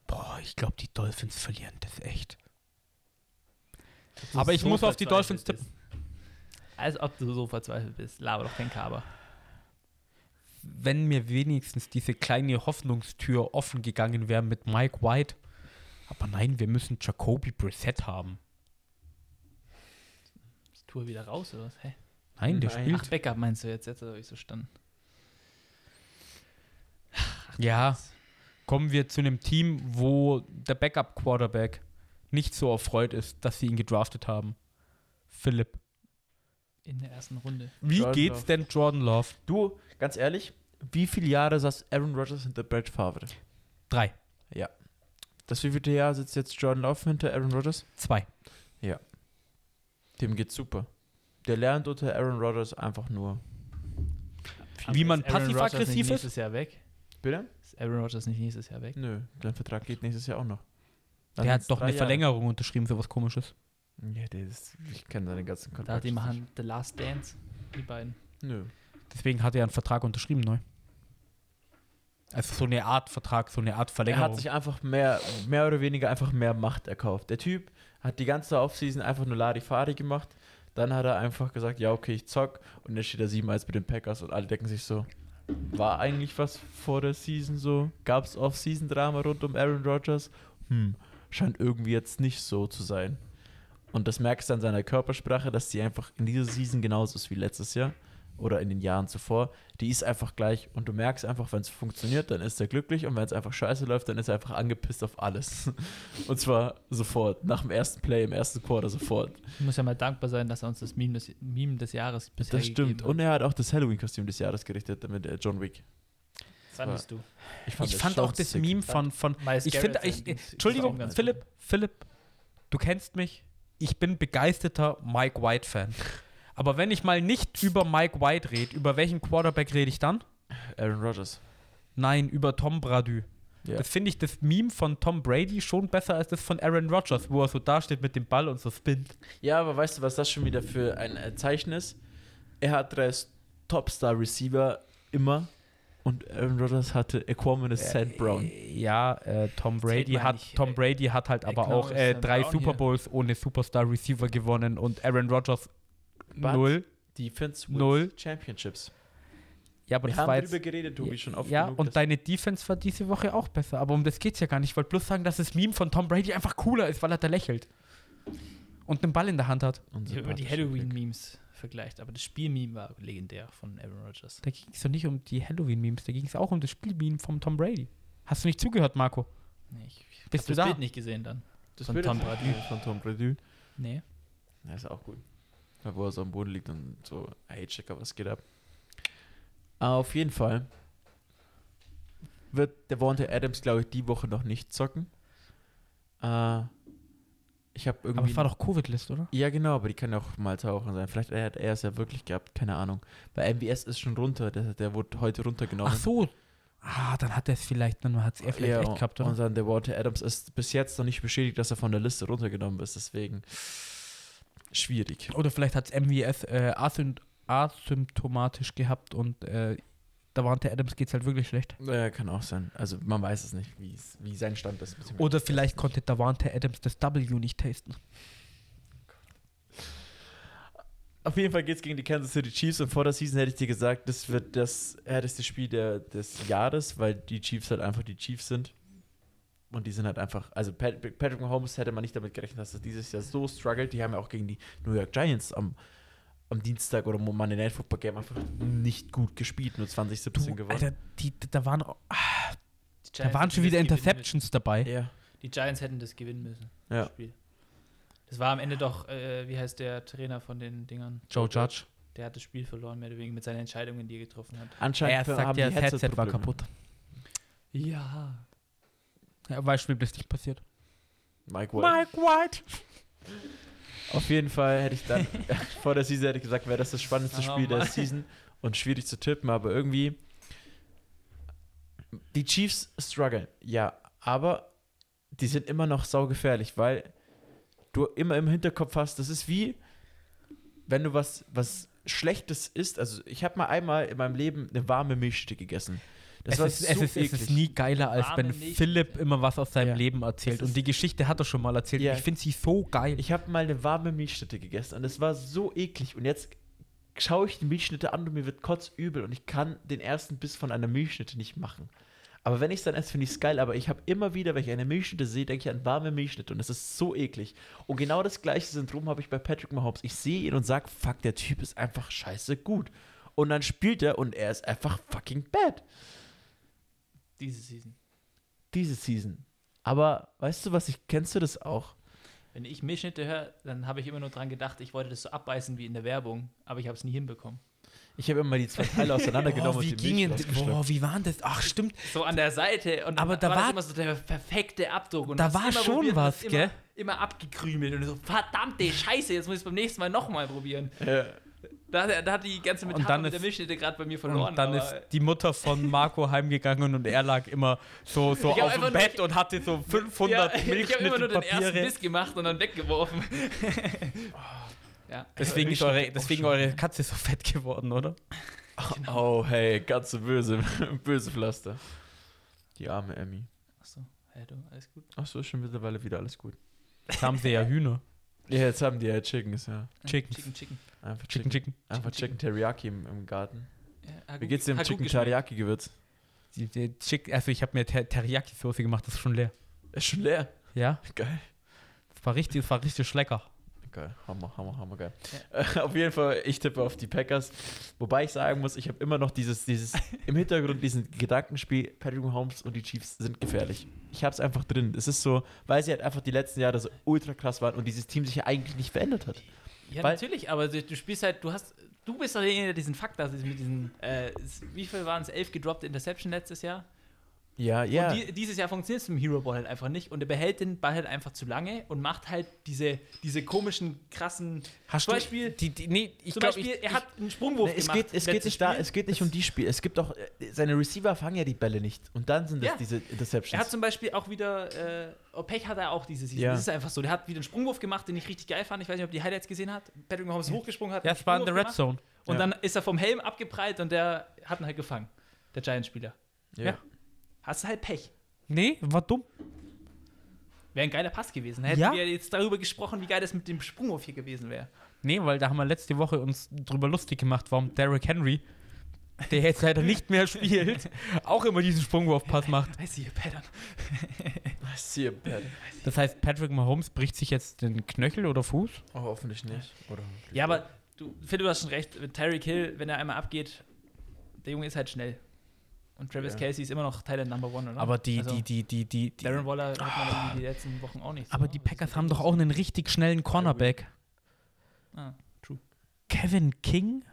Boah, ich glaube, die Dolphins verlieren das echt. Aber ich so muss auf die Dolphins bist. Als ob du so verzweifelt bist. Laber doch kein Kaber. Wenn mir wenigstens diese kleine Hoffnungstür offen gegangen wäre mit Mike White. Aber nein, wir müssen Jacoby Brissett haben. Ist Tour wieder raus oder was? Hä? Nein, der Nein. spielt. Ach, Backup meinst du jetzt? Jetzt habe ich so standen. Ja, kommen wir zu einem Team, wo der Backup-Quarterback nicht so erfreut ist, dass sie ihn gedraftet haben. Philipp. In der ersten Runde. Wie Jordan geht's Love. denn Jordan Love? Du, ganz ehrlich, wie viele Jahre saß Aaron Rodgers hinter Brett Favre? Drei. Das wievielte Jahr sitzt jetzt Jordan Love hinter Aaron Rodgers? Zwei. Dem geht's super. Der lernt unter Aaron Rodgers einfach nur. Wie man ist Aaron passiv-aggressiv Rodgers nicht ist? nächstes Jahr weg? Bitte? Ist Aaron Rodgers nicht nächstes Jahr weg? Nö, dein Vertrag geht nächstes Jahr auch noch. Dann Der hat doch eine Jahre. Verlängerung unterschrieben für was komisches. Ja, der ist, ich kenne seine ganzen Da Kontrakte. die machen The Last Dance. Die beiden. Nö. Deswegen hat er einen Vertrag unterschrieben neu. Also so eine Art Vertrag, so eine Art Er Verlängerung. hat sich einfach mehr, mehr oder weniger einfach mehr Macht erkauft. Der Typ hat die ganze Offseason einfach nur Larifari gemacht. Dann hat er einfach gesagt, ja, okay, ich zock. Und jetzt steht er 7-1 mit den Packers und alle denken sich so, war eigentlich was vor der Season so? Gab es Off-Season-Drama rund um Aaron Rodgers? Hm, scheint irgendwie jetzt nicht so zu sein. Und das merkst du an seiner Körpersprache, dass sie einfach in dieser Season genauso ist wie letztes Jahr oder in den Jahren zuvor. Die ist einfach gleich und du merkst einfach, wenn es funktioniert, dann ist er glücklich und wenn es einfach scheiße läuft, dann ist er einfach angepisst auf alles. Und zwar sofort, nach dem ersten Play, im ersten Quarter sofort. Ich muss ja mal dankbar sein, dass er uns das Meme des, Meme des Jahres bisher Das stimmt. Und er hat auch das Halloween-Kostüm des Jahres gerichtet mit äh, John Wick. Fandest du? ich fand schon auch das. Meme von, von Miles ich finde, ich, Entschuldigung, Philipp, Philipp, du kennst mich. Ich bin begeisterter Mike White-Fan. Aber wenn ich mal nicht über Mike White rede, über welchen Quarterback rede ich dann? Aaron Rodgers. Nein, über Tom Brady. Ja. Das finde ich das Meme von Tom Brady schon besser als das von Aaron Rodgers, wo er so dasteht mit dem Ball und so spinnt. ja, aber weißt du, was das schon wieder für ein Zeichen ist? Er hat drei Topstar-Receiver immer und Aaron Rodgers hatte Equanimous St. Brown. Ja, äh, Tom Brady hat nicht, Tom äh, Brady hat halt aber Economist auch äh, drei Brown Super hier. Bowls ohne Superstar Receiver gewonnen und Aaron Rodgers But null. Defense wins Null. Championships. Ja, aber Wir das war haben jetzt. drüber geredet, Tobi, schon oft ja, genug. und deine Defense war diese Woche auch besser. Aber um das geht's ja gar nicht. Ich wollte bloß sagen, dass das Meme von Tom Brady einfach cooler ist, weil er da lächelt. Und den Ball in der Hand hat. und Ich habe immer die. Halloween-Memes vergleicht, aber das Spiel-Meme war legendär von Aaron Rodgers. Da ging es doch nicht um die Halloween-Memes, da ging es auch um das Spielmeme von Tom Brady. Hast du nicht zugehört, Marco? Nee, ich Bist hab du das da? Bild nicht gesehen dann. Das Von Bild Tom ist- Brady. Von Tom Brady. Nee. Ja, ist auch gut. Ja, Wo er so am Boden liegt und so, hey, Checker, was geht ab? Auf jeden Fall wird der Devontae Adams, glaube ich, die Woche noch nicht zocken. Äh, ich habe irgendwie. Aber war doch Covid-List, oder? ja, genau, aber die kann ja auch mal tauchen sein. Vielleicht hat er es ja wirklich gehabt, keine Ahnung. Bei MBS ist schon runter, der, der wurde heute runtergenommen. Ach so. Ah, dann hat er es vielleicht, dann hat es er vielleicht ja, echt gehabt, oder? Und dann der Walter Adams ist bis jetzt noch nicht bestätigt, dass er von der Liste runtergenommen ist, deswegen schwierig. Oder vielleicht hat es MWS äh, asympt asymptomatisch gehabt und äh, da war der Adams geht's halt wirklich schlecht. Ja, kann auch sein. Also man weiß es nicht, wie es- wie sein Stand ist. Oder vielleicht es konnte Davante Adams das W nicht tasten. Auf jeden Fall geht es gegen die Kansas City Chiefs und vor der Season hätte ich dir gesagt, das wird das härteste Spiel der, des Jahres, weil die Chiefs halt einfach die Chiefs sind. Und die sind halt einfach, also Pat- Patrick Mahomes hätte man nicht damit gerechnet, dass er dieses Jahr so struggelt. Die haben ja auch gegen die New York Giants am, am Dienstag oder Monday Night Football Game einfach nicht gut gespielt, nur 2017 Du, gewonnen. Alter, die, da waren, Die da waren schon das wieder Interceptions dabei. ja. Die Giants hätten das gewinnen müssen. Ja. Das Spiel. Das war am Ende doch, äh, wie heißt der Trainer von den Dingern? Joe Judge. Der hat das Spiel verloren, mehr oder weniger mit seinen Entscheidungen, die er getroffen hat. Er Anscheinend sagt haben ja, das Headset war Headset-Probleme. kaputt. Ja. Ja, Beispiel ist nicht passiert. Mike White. White. Auf jeden Fall hätte ich dann vor der Season hätte ich gesagt, wäre das das spannendste Oh Spiel der Mann. Season und schwierig zu tippen, aber irgendwie die Chiefs strugglen, ja, aber die sind immer noch saugefährlich, weil du immer im Hinterkopf hast, das ist wie wenn du was was Schlechtes isst, also ich habe mal einmal in meinem Leben eine warme Milchstück gegessen. Das Es ist, es, ist, es ist nie geiler, als wenn. Philipp immer was aus seinem Ja. Leben erzählt. Es Und die Geschichte hat er schon mal erzählt. Ja. Ich finde sie so geil. Ich habe mal eine warme Milchschnitte gegessen und es war so eklig. Und jetzt schaue ich die Milchschnitte an und mir wird kotzübel und ich kann den ersten Biss von einer Milchschnitte nicht machen. Aber wenn ich es dann esse, finde ich es geil. Aber ich habe immer wieder, wenn ich eine Milchschnitte sehe, denke ich an warme Milchschnitte und das ist so eklig. Und genau das gleiche Syndrom habe ich bei Patrick Mahomes. Ich sehe ihn und sage, fuck, der Typ ist einfach scheiße gut. Und dann spielt er und er ist einfach fucking bad. Diese Season. Diese Season. Aber weißt du was, ich kennst du das auch? Wenn ich Milchschnitte höre, dann habe ich immer nur dran gedacht, ich wollte das so abbeißen wie in der Werbung, aber ich habe es nie hinbekommen. Ich habe immer die zwei Teile auseinandergenommen oh, wie gingen, boah, wie waren das? Ach, stimmt. So an der Seite und Aber da war, war- das immer so der perfekte Abdruck. Und Da war schon probiert was, gell? Immer, immer abgekrümelt und so, verdammte Scheiße, jetzt muss ich es beim nächsten Mal nochmal probieren. Ja. Da, da hat die ganze Metapher dann mit der Milchschnitte gerade bei mir verloren. Und dann ist die Mutter von Marco heimgegangen und er lag immer so, so auf dem einfach nur- Bett und hatte so 500 ja, ich habe immer nur den ersten. Biss gemacht und dann weggeworfen. ja. Deswegen ist eure, deswegen eure Katze so fett geworden, oder? Oh, hey, so böse, böse Pflaster. Die arme Emmy. Achso, hey du, alles gut? Achso, ist schon mittlerweile wieder alles gut. Jetzt haben sie ja Hühner. Ja, jetzt haben die ja Chickens, ja. Chickens. Chicken, Chicken. Einfach Chicken, Chicken, Chicken. einfach Chicken, Chicken Teriyaki im, im Garten. Ja, Wie geht's dem Chicken. Teriyaki-Gewürz? Die, die Chick, also ich habe mir Ter Teriyaki-Soße gemacht, das ist schon leer. Ist schon leer. Ja, Geil. das war richtig, das war richtig lecker. Geil. Hammer, hammer, hammer geil. Äh, auf jeden Fall, ich tippe auf die Packers. Wobei ich sagen muss, ich habe immer noch dieses, dieses im Hintergrund diesen Gedankenspiel, Patrick Mahomes und die Chiefs sind gefährlich. Ich habe es einfach drin. Es ist so, weil sie halt einfach die letzten Jahre so ultra krass waren und dieses Team sich ja eigentlich nicht verändert hat. Ja, Weil- natürlich, aber du, du spielst halt, du hast, du bist doch derjenige, der diesen Fakt hat, mit diesen, äh, wie viel waren es, elf gedroppte Interception letztes Jahr? Ja, ja. Und die, dieses Jahr funktioniert es mit dem Hero Ball halt einfach nicht und er behält den Ball halt einfach zu lange und macht halt diese, diese komischen, krassen, Hast zum Beispiel, Die, die, nee, ich zum glaube, Beispiel, ich, er hat einen Sprungwurf Nee, es gemacht. geht, es geht nicht da, es geht nicht um die Spiele. Es gibt doch, äh, seine Receiver fangen ja die Bälle nicht. Und dann sind das Ja. diese Er hat Interceptions. zum Beispiel auch wieder, äh, Pech hat er auch diese Season. Ja. Das ist einfach so. Der hat wieder einen Sprungwurf gemacht, den ich richtig geil fand. Ich weiß nicht, ob die Highlights gesehen hat. Patrick Mahomes hochgesprungen hat. ja, es war in der Red. Zone. Und Ja. dann ist er vom Helm abgeprallt und der hat ihn halt gefangen. Der Giants-Spieler. ja. Hast du halt Pech. Nee, war dumm. Wäre ein geiler Pass gewesen. Hätten Ja. wir jetzt darüber gesprochen, wie geil das mit dem Sprungwurf hier gewesen wäre. Nee, weil da haben wir letzte Woche uns drüber lustig gemacht, warum Derrick Henry der jetzt leider nicht mehr spielt, auch immer diesen Sprungwurfpass macht. I see a pattern. I see a bad. Das heißt, Patrick Mahomes bricht sich jetzt den Knöchel oder Fuß? Oh, hoffentlich nicht. Oder Ja, aber du, Phil, du hast schon recht. Mit Tyreek Hill, wenn er einmal abgeht, der Junge ist halt schnell. Und Travis Ja. Kelsey ist immer noch Thailand Number One, oder? Aber die, Also, die, die, die, die, die Darren Waller hat man irgendwie die letzten Wochen auch nicht. so, aber die Packers haben doch auch einen richtig schnellen Cornerback. Ah, true. Kevin King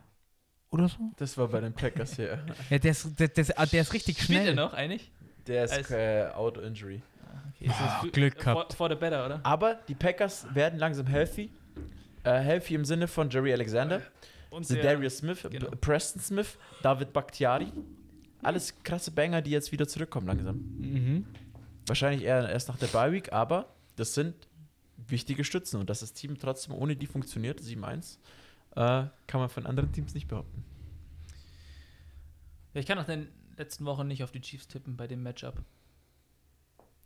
oder so? Das war bei den Packers hier. Ja, der ist, der, der, ah, der ist richtig Spielt er schnell. noch eigentlich? Der ist äh, out injury. Ah, Okay, ist das Glück for, gehabt. for the better, oder? Aber die Packers werden langsam healthy. Äh, healthy im Sinne von Jerry Alexander, Und der- Darius Smith, genau. Preston Smith, David Bakhtiari. Alles krasse Banger, die jetzt wieder zurückkommen langsam. Mhm. Wahrscheinlich eher erst nach der Bye Week, aber das sind wichtige Stützen und dass das Team trotzdem ohne die funktioniert, 7-1, äh, kann man von anderen Teams nicht behaupten. Ja, ich kann nach den letzten Wochen nicht auf die Chiefs tippen bei dem Matchup.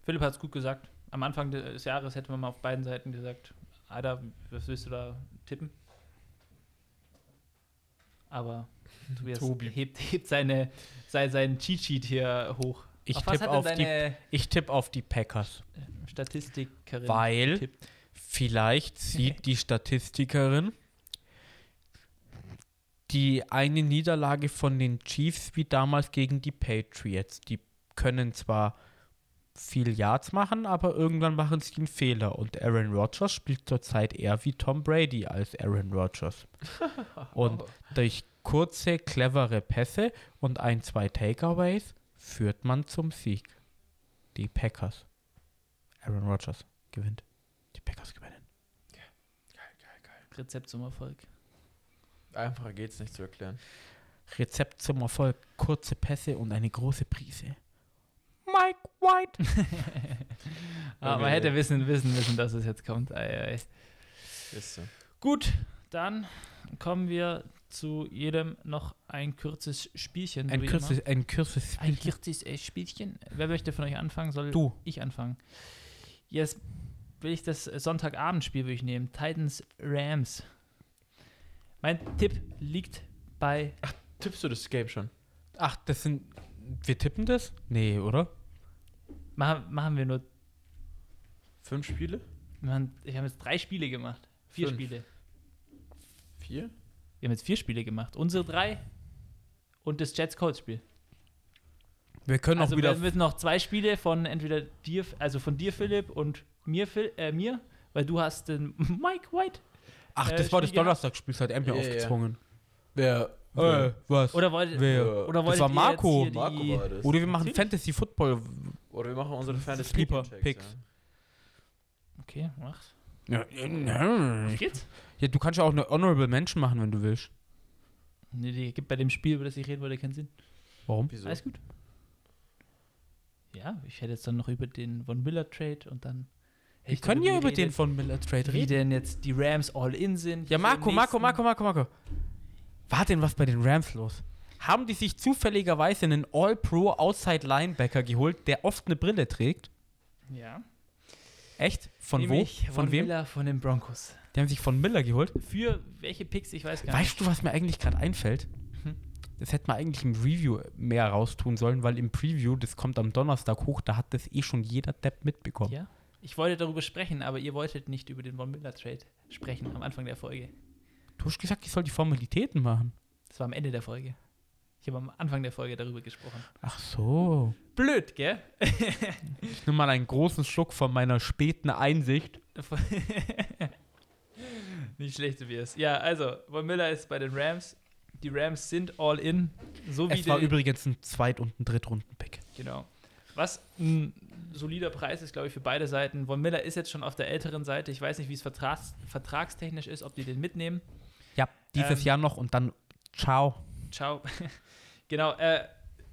Philipp hat es gut gesagt. Am Anfang des Jahres hätte man mal auf beiden Seiten gesagt, Alter, was willst du da tippen? Aber Tobias Tobi. hebt, hebt seine, sein, seinen Cheat-Sheet hier hoch. Ich tippe auf, die, ich tipp auf die Packers. Statistikerin Weil getippt? vielleicht sieht die Statistikerin die eine Niederlage von den Chiefs wie damals gegen die Patriots. Die können zwar viel Yards machen, aber irgendwann machen sie einen Fehler. Und Aaron Rodgers spielt zurzeit eher wie Tom Brady als Aaron Rodgers. Und durch kurze, clevere Pässe und ein, zwei Takeaways führt man zum Sieg. Die Packers. Aaron Rodgers gewinnt. Die Packers gewinnen. Rezept zum Erfolg. Einfacher geht's nicht zu erklären. Rezept zum Erfolg. Kurze Pässe und eine große Prise. Mike White. Aber man Okay. hätte wissen, wissen müssen, dass es jetzt kommt. Ei, ei. Ist so. Gut, dann kommen wir zu jedem noch ein kurzes Spielchen. Ein kurzes, ein kurzes immer. ein Spielchen. kurzes äh, Spielchen. Wer möchte von euch anfangen? Soll Du. ich anfangen? Jetzt will ich das Sonntagabendspiel würde ich nehmen. Titans Rams. Mein Tipp liegt bei Tippst du das Game schon? Ach, das sind. Wir tippen das? Nee, oder? machen, machen wir nur Fünf Spiele? ich habe jetzt drei Spiele gemacht. Vier Fünf. Spiele. Vier? Wir haben jetzt vier Spiele gemacht. Unsere drei und das Jets Colts Spiel. Wir können Also auch wieder. wir müssen noch zwei Spiele von entweder dir, also von dir Philipp und mir, Phil, äh, mir, weil du hast den Mike White. Ach, äh, das war das. Donnerstagsspiel, das hat er mir Ja, ja. aufgezwungen. Wer? Äh, was? Oder wollt, Wer? oder wolltet war ihr Marco. Jetzt hier Marco die, war das. Oder wir machen. Fantasy Football. Oder wir machen unsere Fantasy Sleeper Picks. Ja. Okay, mach's. Ja, ja, Was geht's? Ja, du kannst ja auch eine Honorable Mention machen, wenn du willst. Nee, die gibt bei dem Spiel, über das ich reden wollte, keinen Sinn. Warum? Wieso? Alles gut. Ja, ich hätte jetzt dann noch über den Von Miller Trade und dann. hätte Wir ich können ja über den von Miller Trade Wie reden. denn jetzt die Rams all in sind. Ja, Marco, Marco, Marco, Marco, Marco. War denn was bei den Rams los? Haben die sich zufälligerweise einen All-Pro Outside Linebacker geholt, der oft eine Brille trägt? Ja. Echt? Von Nämlich wo? Von Von wem? Miller von den Broncos. Die haben sich von Miller geholt. Für welche Picks, ich weiß gar nicht. Weißt du, was mir eigentlich gerade einfällt? Hm. Das hätte man eigentlich im Review mehr raustun sollen, weil im Preview, das kommt am Donnerstag hoch, da hat das eh schon jeder Depp mitbekommen. Ja. Ich wollte darüber sprechen, aber ihr wolltet nicht über den Von Miller Trade sprechen am Anfang der Folge. Du hast gesagt, ich soll die Formalitäten machen. Das war am Ende der Folge. Ich habe am Anfang der Folge darüber gesprochen. Ach so. Blöd, gell? Ich nehme mal einen großen Schluck von meiner späten Einsicht. Nicht schlecht, Tobias. Ja, also, Von Miller ist bei den Rams. Die Rams sind all in. So wie Es war übrigens ein Zweit- und ein Drittrunden-Pick. Genau. Was ein solider Preis ist, glaube ich, für beide Seiten. Von Miller ist jetzt schon auf der älteren Seite. Ich weiß nicht, wie es vertrags vertragstechnisch ist, ob die den mitnehmen. Ja, dieses Ähm, Jahr noch und dann ciao. Ciao. genau, äh,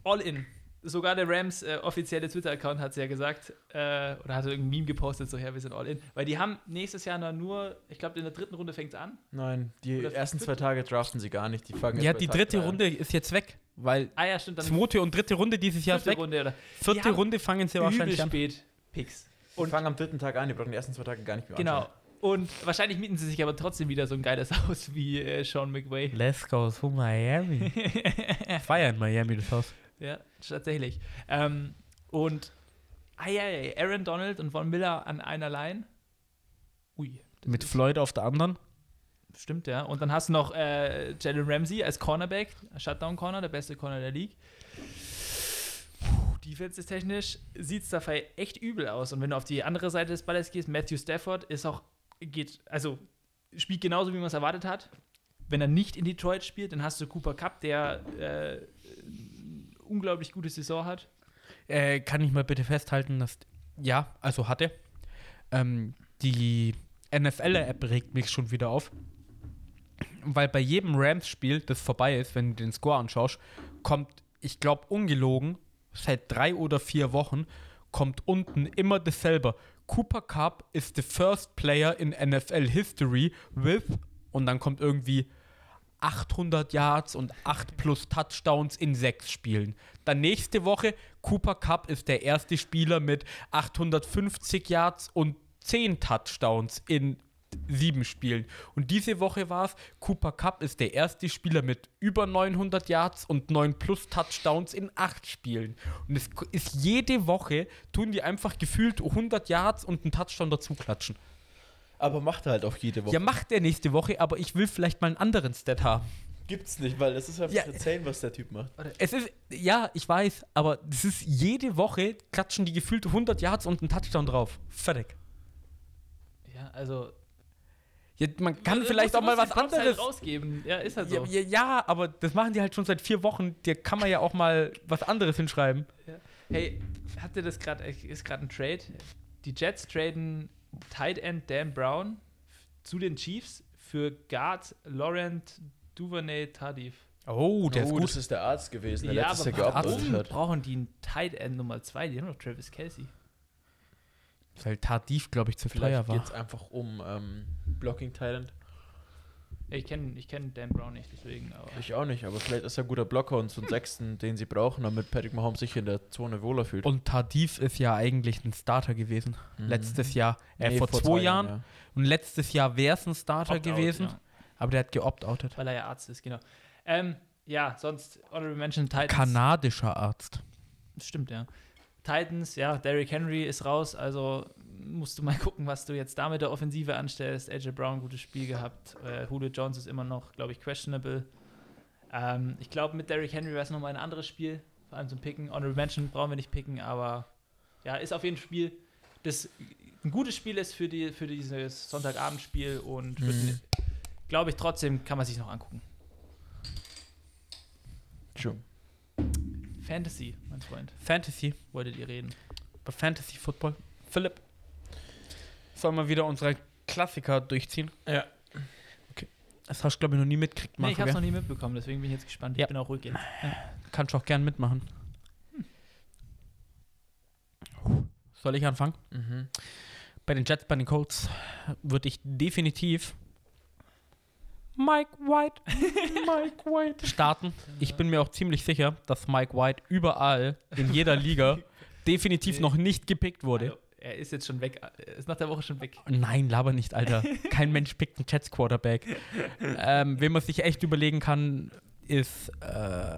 all in. Sogar der Rams äh, offizielle Twitter-Account hat es ja gesagt, äh, oder hat irgendein Meme gepostet, so, ja, wir sind all in. Weil die haben nächstes Jahr noch nur, ich glaube, in der dritten Runde fängt es an. Nein, die Oder ersten zwei Tage draften sie gar nicht. Die fangen Ja, die Tag dritte drei an. Runde ist jetzt weg, weil Ah ja, stimmt, dann zweite und dritte Runde dieses Jahr ist vierte weg. Runde, oder? Vierte Runde fangen sie Übel wahrscheinlich an. spät Picks. Die fangen am dritten Tag an, die brauchen die ersten zwei Tage gar nicht mehr Genau. anschauen. Und wahrscheinlich mieten sie sich aber trotzdem wieder so ein geiles Haus wie äh, Sean McVay. Let's go to Miami. In Miami das Haus. Ja, tatsächlich. Ähm, und ah, ja, ja, Aaron Donald und Von Miller an einer Line. Ui. Mit Floyd auf der anderen. Stimmt, ja. Und dann hast du noch äh, Jalen Ramsey als Cornerback, Shutdown-Corner, der beste Corner der League. Puh, Defensive-technisch sieht es dabei echt übel aus. Und wenn du auf die andere Seite des Balles gehst, Matthew Stafford ist auch, geht, also spielt genauso, wie man es erwartet hat. Wenn er nicht in Detroit spielt, dann hast du Cooper Cup, der äh, unglaublich gute Saison hat. Äh, kann ich mal bitte festhalten, dass. Ja, also hatte. Ähm, die NFL-App regt mich schon wieder auf. Weil bei jedem Rams-Spiel, das vorbei ist, wenn du den Score anschaust, kommt, ich glaube, ungelogen, seit drei oder vier Wochen, kommt unten immer dasselbe. Cooper Cup is the first player in NFL history with, und dann kommt irgendwie 800 Yards und 8 plus Touchdowns in sechs Spielen. Dann nächste Woche, Cooper Cup ist der erste Spieler mit 850 Yards und 10 Touchdowns in sieben Spielen. Und diese Woche war es, Cooper Cup ist der erste Spieler mit über 900 Yards und 9 plus Touchdowns in acht Spielen. Und es ist jede Woche, tun die einfach gefühlt 100 Yards und einen Touchdown dazu klatschen. Aber macht er halt auch jede Woche. Ja, macht er nächste Woche, aber ich will vielleicht mal einen anderen Stat haben. Gibt's nicht, weil es ist einfach Ja. erzählen, was der Typ macht. Es ist, ja, ich weiß, aber das ist jede Woche klatschen die gefühlt 100 Yards und einen Touchdown drauf. Fertig. Ja, also. Ja, man kann Du vielleicht auch mal was anderes. Halt rausgeben. Ja, ist halt so. Ja, ja, ja, aber das machen die halt schon seit vier Wochen. Da kann man ja auch mal was anderes hinschreiben. Hey, habt ihr das gerade, ist gerade ein Trade? Die Jets traden Tight End Dan Brown zu den Chiefs für Guard Laurent Duvernay Tardif. Oh, der oh, ist gut. das ist der Arzt gewesen, der Ja, letztes aber Jahr warum hat. brauchen die einen Tight End Nummer 2? Die haben doch Travis Kelsey. Weil Tardif, glaube ich, zu teuer Vielleicht war. geht es einfach um ähm, Blocking Talent. Ja, ich kenne ich kenn Dan Brown nicht, deswegen. Aber Ich auch nicht, aber vielleicht ist er ein guter Blocker und so einen Sechsten, den sie brauchen, damit Patrick Mahomes sich in der Zone wohler fühlt. Und Tardif ist ja eigentlich ein Starter gewesen. Mhm. Letztes Jahr, äh, Nee, vor, zwei, Jahren. ja. Und letztes Jahr wäre es ein Starter gewesen. ja. Aber der hat geopt-outet. Weil er ja Arzt ist, genau. Ähm, ja, sonst Honorable Mention Titans. Kanadischer Arzt. Stimmt, ja. Titans, ja, Derrick Henry ist raus, also musst du mal gucken, was du jetzt da mit der Offensive anstellst. AJ Brown, gutes Spiel gehabt. Äh, Julio Jones ist immer noch, glaube ich, questionable. Ähm, ich glaube, mit Derrick Henry wäre es nochmal ein anderes Spiel, vor allem zum Picken. Honorable Mention brauchen wir nicht picken, aber ja, ist auf jeden Fall ein Spiel, das ein gutes Spiel ist für, die, für dieses Sonntagabendspiel und Mhm. glaube ich trotzdem kann man sich noch angucken. True. Fantasy, mein Freund, Fantasy. wolltet ihr reden? Bei Fantasy Football. Philipp. Sollen wir wieder unsere Klassiker durchziehen? Ja. Das hast du, glaube ich, noch nie mitgekriegt, Nee, ich Marco, habe es noch nie mitbekommen, deswegen bin ich jetzt gespannt. Ja. Ich bin auch ruhig jetzt. Kannst du auch gern mitmachen. Soll ich anfangen? Mhm. Bei den Jets, bei den Colts würde ich definitiv Mike White, Mike White starten. Ich bin mir auch ziemlich sicher, dass Mike White überall in jeder Liga definitiv noch nicht gepickt wurde. Er ist jetzt schon weg. Er ist nach der Woche schon weg. Nein, laber nicht, Alter. Kein Mensch pickt einen Jets Quarterback. ähm, wen man sich echt überlegen kann, ist äh,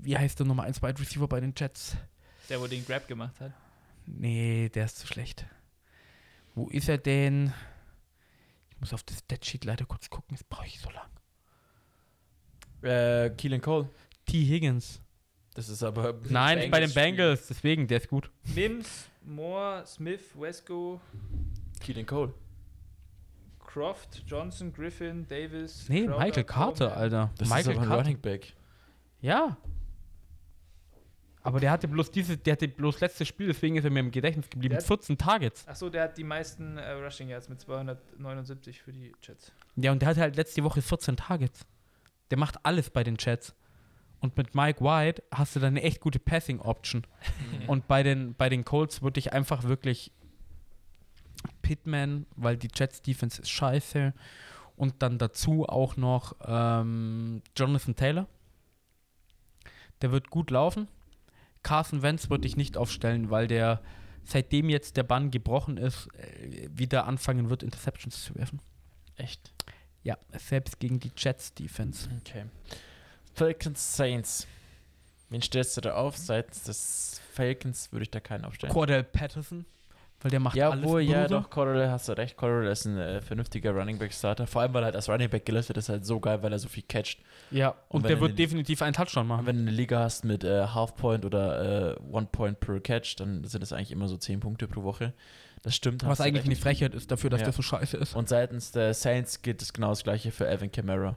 wie heißt der Nummer 1 Wide Receiver bei den Jets? Der, wo den Grab gemacht hat. Nee, der ist zu schlecht. Wo ist er denn? Ich muss auf das Statsheet leider kurz gucken, das brauche ich so lang. Äh, Keelan Cole. T. Higgins. Das ist aber. Nein, bei den Bengals, deswegen, der ist gut. Mims, Moore, Smith, Wesco, Keelan Cole. Croft, Johnson, Griffin, Davis. Nee, Crowder, Michael Carter, Coleman. Alter. Das Michael ist aber ein Carter. Running Back. Ja. Aber der hatte bloß diese, der hatte bloß letztes Spiel, deswegen ist er mir im Gedächtnis geblieben. Hat- 14 Targets. Achso, der hat die meisten äh, Rushing Yards mit 279 für die Jets. Ja, und der hatte halt letzte Woche 14 Targets. Der macht alles bei den Jets. Und mit Mike White hast du dann eine echt gute Passing-Option. Und bei den, bei den Colts würde ich einfach wirklich Pittman, weil die Jets Defense ist scheiße. Und dann dazu auch noch ähm, Jonathan Taylor. Der wird gut laufen. Carson Wentz würde ich nicht aufstellen, weil der seitdem jetzt der Bann gebrochen ist, äh, wieder anfangen wird, Interceptions zu werfen. Echt? Ja, selbst gegen die Jets Defense. Okay. Falcons Saints. Wen stellst du da auf? Seitens des Falcons würde ich da keinen aufstellen. Cordell Patterson, weil der macht ja, alles wohl, ja, doch, Cordell, hast du recht. Cordell ist ein äh, vernünftiger Running Back Starter. Vor allem, weil er halt als Running Back gelistet ist, halt so geil, weil er so viel catcht. Ja, Und und, der er wird definitiv einen Touchdown machen. wenn du eine Liga hast mit äh, Half Point oder äh, One Point per Catch, dann sind das eigentlich immer so 10 Punkte pro Woche. Das stimmt. Was eigentlich eine Frechheit ist dafür, dass Ja. der so scheiße ist. Und seitens der Saints geht es genau das gleiche für Evan Kamara.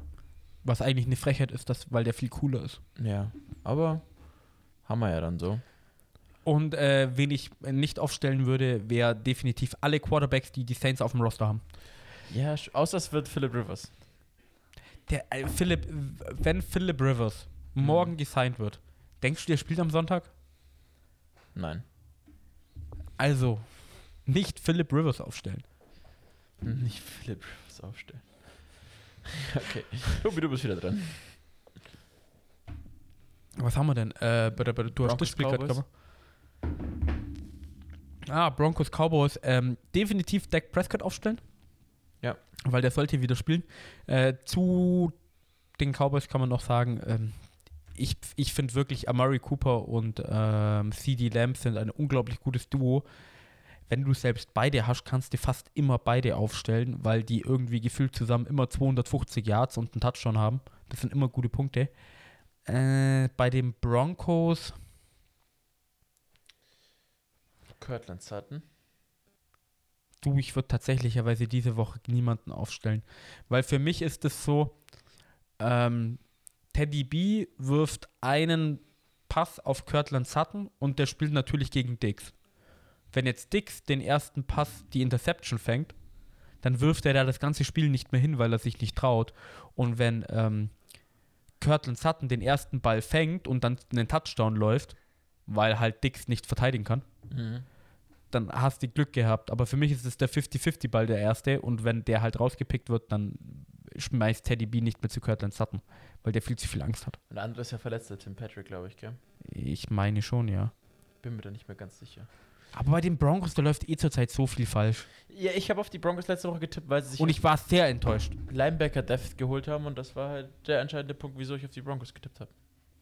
Was eigentlich eine Frechheit ist, dass, weil der viel cooler ist. Ja, aber haben wir ja dann so. Und äh, wen ich nicht aufstellen würde, wäre definitiv alle Quarterbacks, die die Saints auf dem Roster haben. Ja, außer es wird Philip Rivers. Der äh, Philipp, wenn Philip Rivers morgen Mhm. gesigned wird, denkst du, der spielt am Sonntag? Nein. Also, nicht Philip Rivers aufstellen. Nicht Philip Rivers aufstellen. Okay. Tobi, du bist wieder dran. Was haben wir denn? Äh, du hast das Spiel gerade. Ah, Broncos, Cowboys. Ähm, definitiv Dak Prescott aufstellen. Ja. Weil der sollte wieder spielen. Äh, zu den Cowboys kann man noch sagen, ähm, ich, ich finde wirklich Amari Cooper und ähm, CD Lamb sind ein unglaublich gutes Duo. Wenn du selbst beide hast, kannst du fast immer beide aufstellen, weil die irgendwie gefühlt zusammen immer 250 Yards und einen Touchdown haben. Das sind immer gute Punkte. Äh, bei den Broncos, Kirtland Sutton. du, ich würde tatsächlicherweise diese Woche niemanden aufstellen. Weil für mich ist es so, ähm, Teddy B wirft einen Pass auf Kirtland Sutton und der spielt natürlich gegen Dix. Wenn jetzt Dix den ersten Pass die Interception fängt, dann wirft er da das ganze Spiel nicht mehr hin, weil er sich nicht traut. Und wenn ähm, Kirtland Sutton den ersten Ball fängt und dann einen Touchdown läuft, weil halt Dix nicht verteidigen kann, Mhm. dann hast du Glück gehabt. Aber für mich ist es der 50-50-Ball der erste und wenn der halt rausgepickt wird, dann schmeißt Teddy B nicht mehr zu Kirtland Sutton, weil der viel zu viel Angst hat. Und der andere ist ja verletzt, der Tim Patrick, glaube ich, gell? Ich meine schon, ja. Bin mir da nicht mehr ganz sicher. Aber bei den Broncos, da läuft eh zurzeit so viel falsch. Ja, ich habe auf die Broncos letzte Woche getippt, weil sie sich Und ich war sehr enttäuscht. Linebacker Depth geholt haben und das war halt der entscheidende Punkt, wieso ich auf die Broncos getippt habe.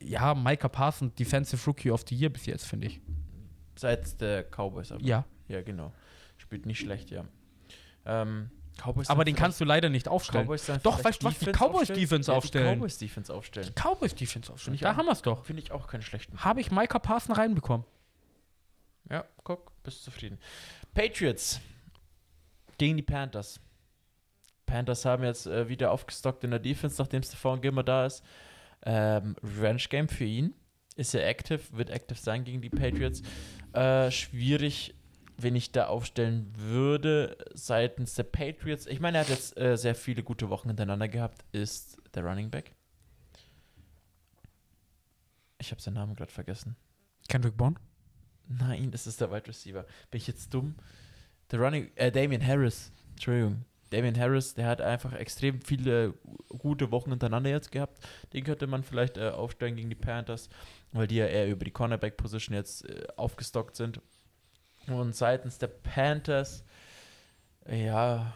Ja, Micah Parsons, Defensive Rookie of the Year bis jetzt, finde ich. Seit der Cowboys aber. Ja, Ja, genau. Spielt nicht schlecht, ja. Ähm, Cowboys aber den kannst du leider nicht aufstellen. Cowboys Doch, weißt du was, die Defense Cowboys aufstellen? Defense ja, aufstellen. Die Cowboys Defense aufstellen. Cowboys Defense aufstellen. Da auch. haben wir es doch. Finde ich auch keinen schlechten. Habe ich Micah Parsons reinbekommen. Ja, guck, bist zufrieden. Patriots gegen die Panthers. Panthers haben jetzt äh, wieder aufgestockt in der Defense, nachdem Stephon Gilmer da ist. Ähm, Revenge Game für ihn. Ist er active, wird active sein gegen die Patriots. Äh, schwierig, wenn ich da aufstellen würde seitens der Patriots. Ich meine, er hat jetzt äh, sehr viele gute Wochen hintereinander gehabt, ist der Running Back. Ich habe seinen Namen gerade vergessen. Kendrick Bourne? Nein, das ist der Wide Receiver. Bin ich jetzt dumm? Der Running, äh, Damian Harris. Entschuldigung. Damian Harris, der hat einfach extrem viele gute Wochen hintereinander jetzt gehabt. Den könnte man vielleicht äh, aufstellen gegen die Panthers, weil die ja eher über die Cornerback-Position jetzt äh, aufgestockt sind. Und seitens der Panthers, ja,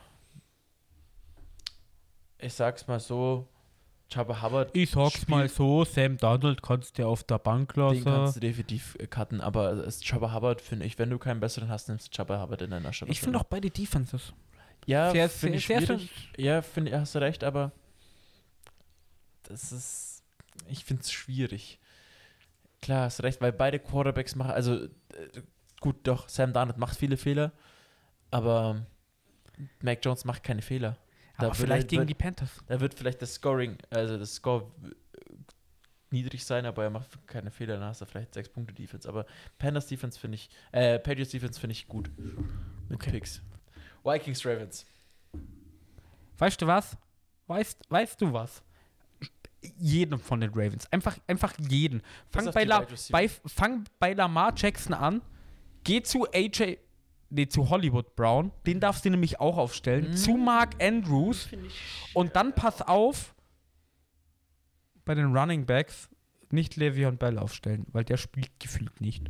ich sag's mal so, Chubba Hubbard Ich sag's mal so, Sam Donald kannst du auf der Bank Den kannst lassen. du definitiv äh, cutten, aber es Chubba Hubbard finde ich, wenn du keinen besseren hast, nimmst du Chubba Hubbard in deiner Stadt. Ich finde auch beide Defenses. ja, sehr, finde ich sehr, sehr schwierig. Ja, finde ich, hast du recht, aber das ist, ich finde es schwierig. Klar, hast du recht, weil beide Quarterbacks machen, also äh, gut, doch, Sam Darnold macht viele Fehler, aber Mac Jones macht keine Fehler. Da Aber vielleicht gegen wird- die Panthers. Da wird vielleicht das Scoring, also das Score äh, niedrig sein, aber er macht keine Fehler, dann hast du vielleicht sechs Punkte Defense. Aber Panthers Defense finde ich, äh, Patriots Defense finde ich gut. Mit Okay. Picks. Vikings Ravens. Weißt du was? Weißt, weißt du was? Jeden von den Ravens. Einfach, einfach jeden. Fang bei, La, bei, fang bei Lamar Jackson an. Geh zu AJ, nee, zu Hollywood Brown. Den darfst du nämlich auch aufstellen. Mhm. Zu Mark Andrews. Und dann pass auf, bei den Running Backs nicht Le'Veon Bell aufstellen, weil der spielt gefühlt nicht.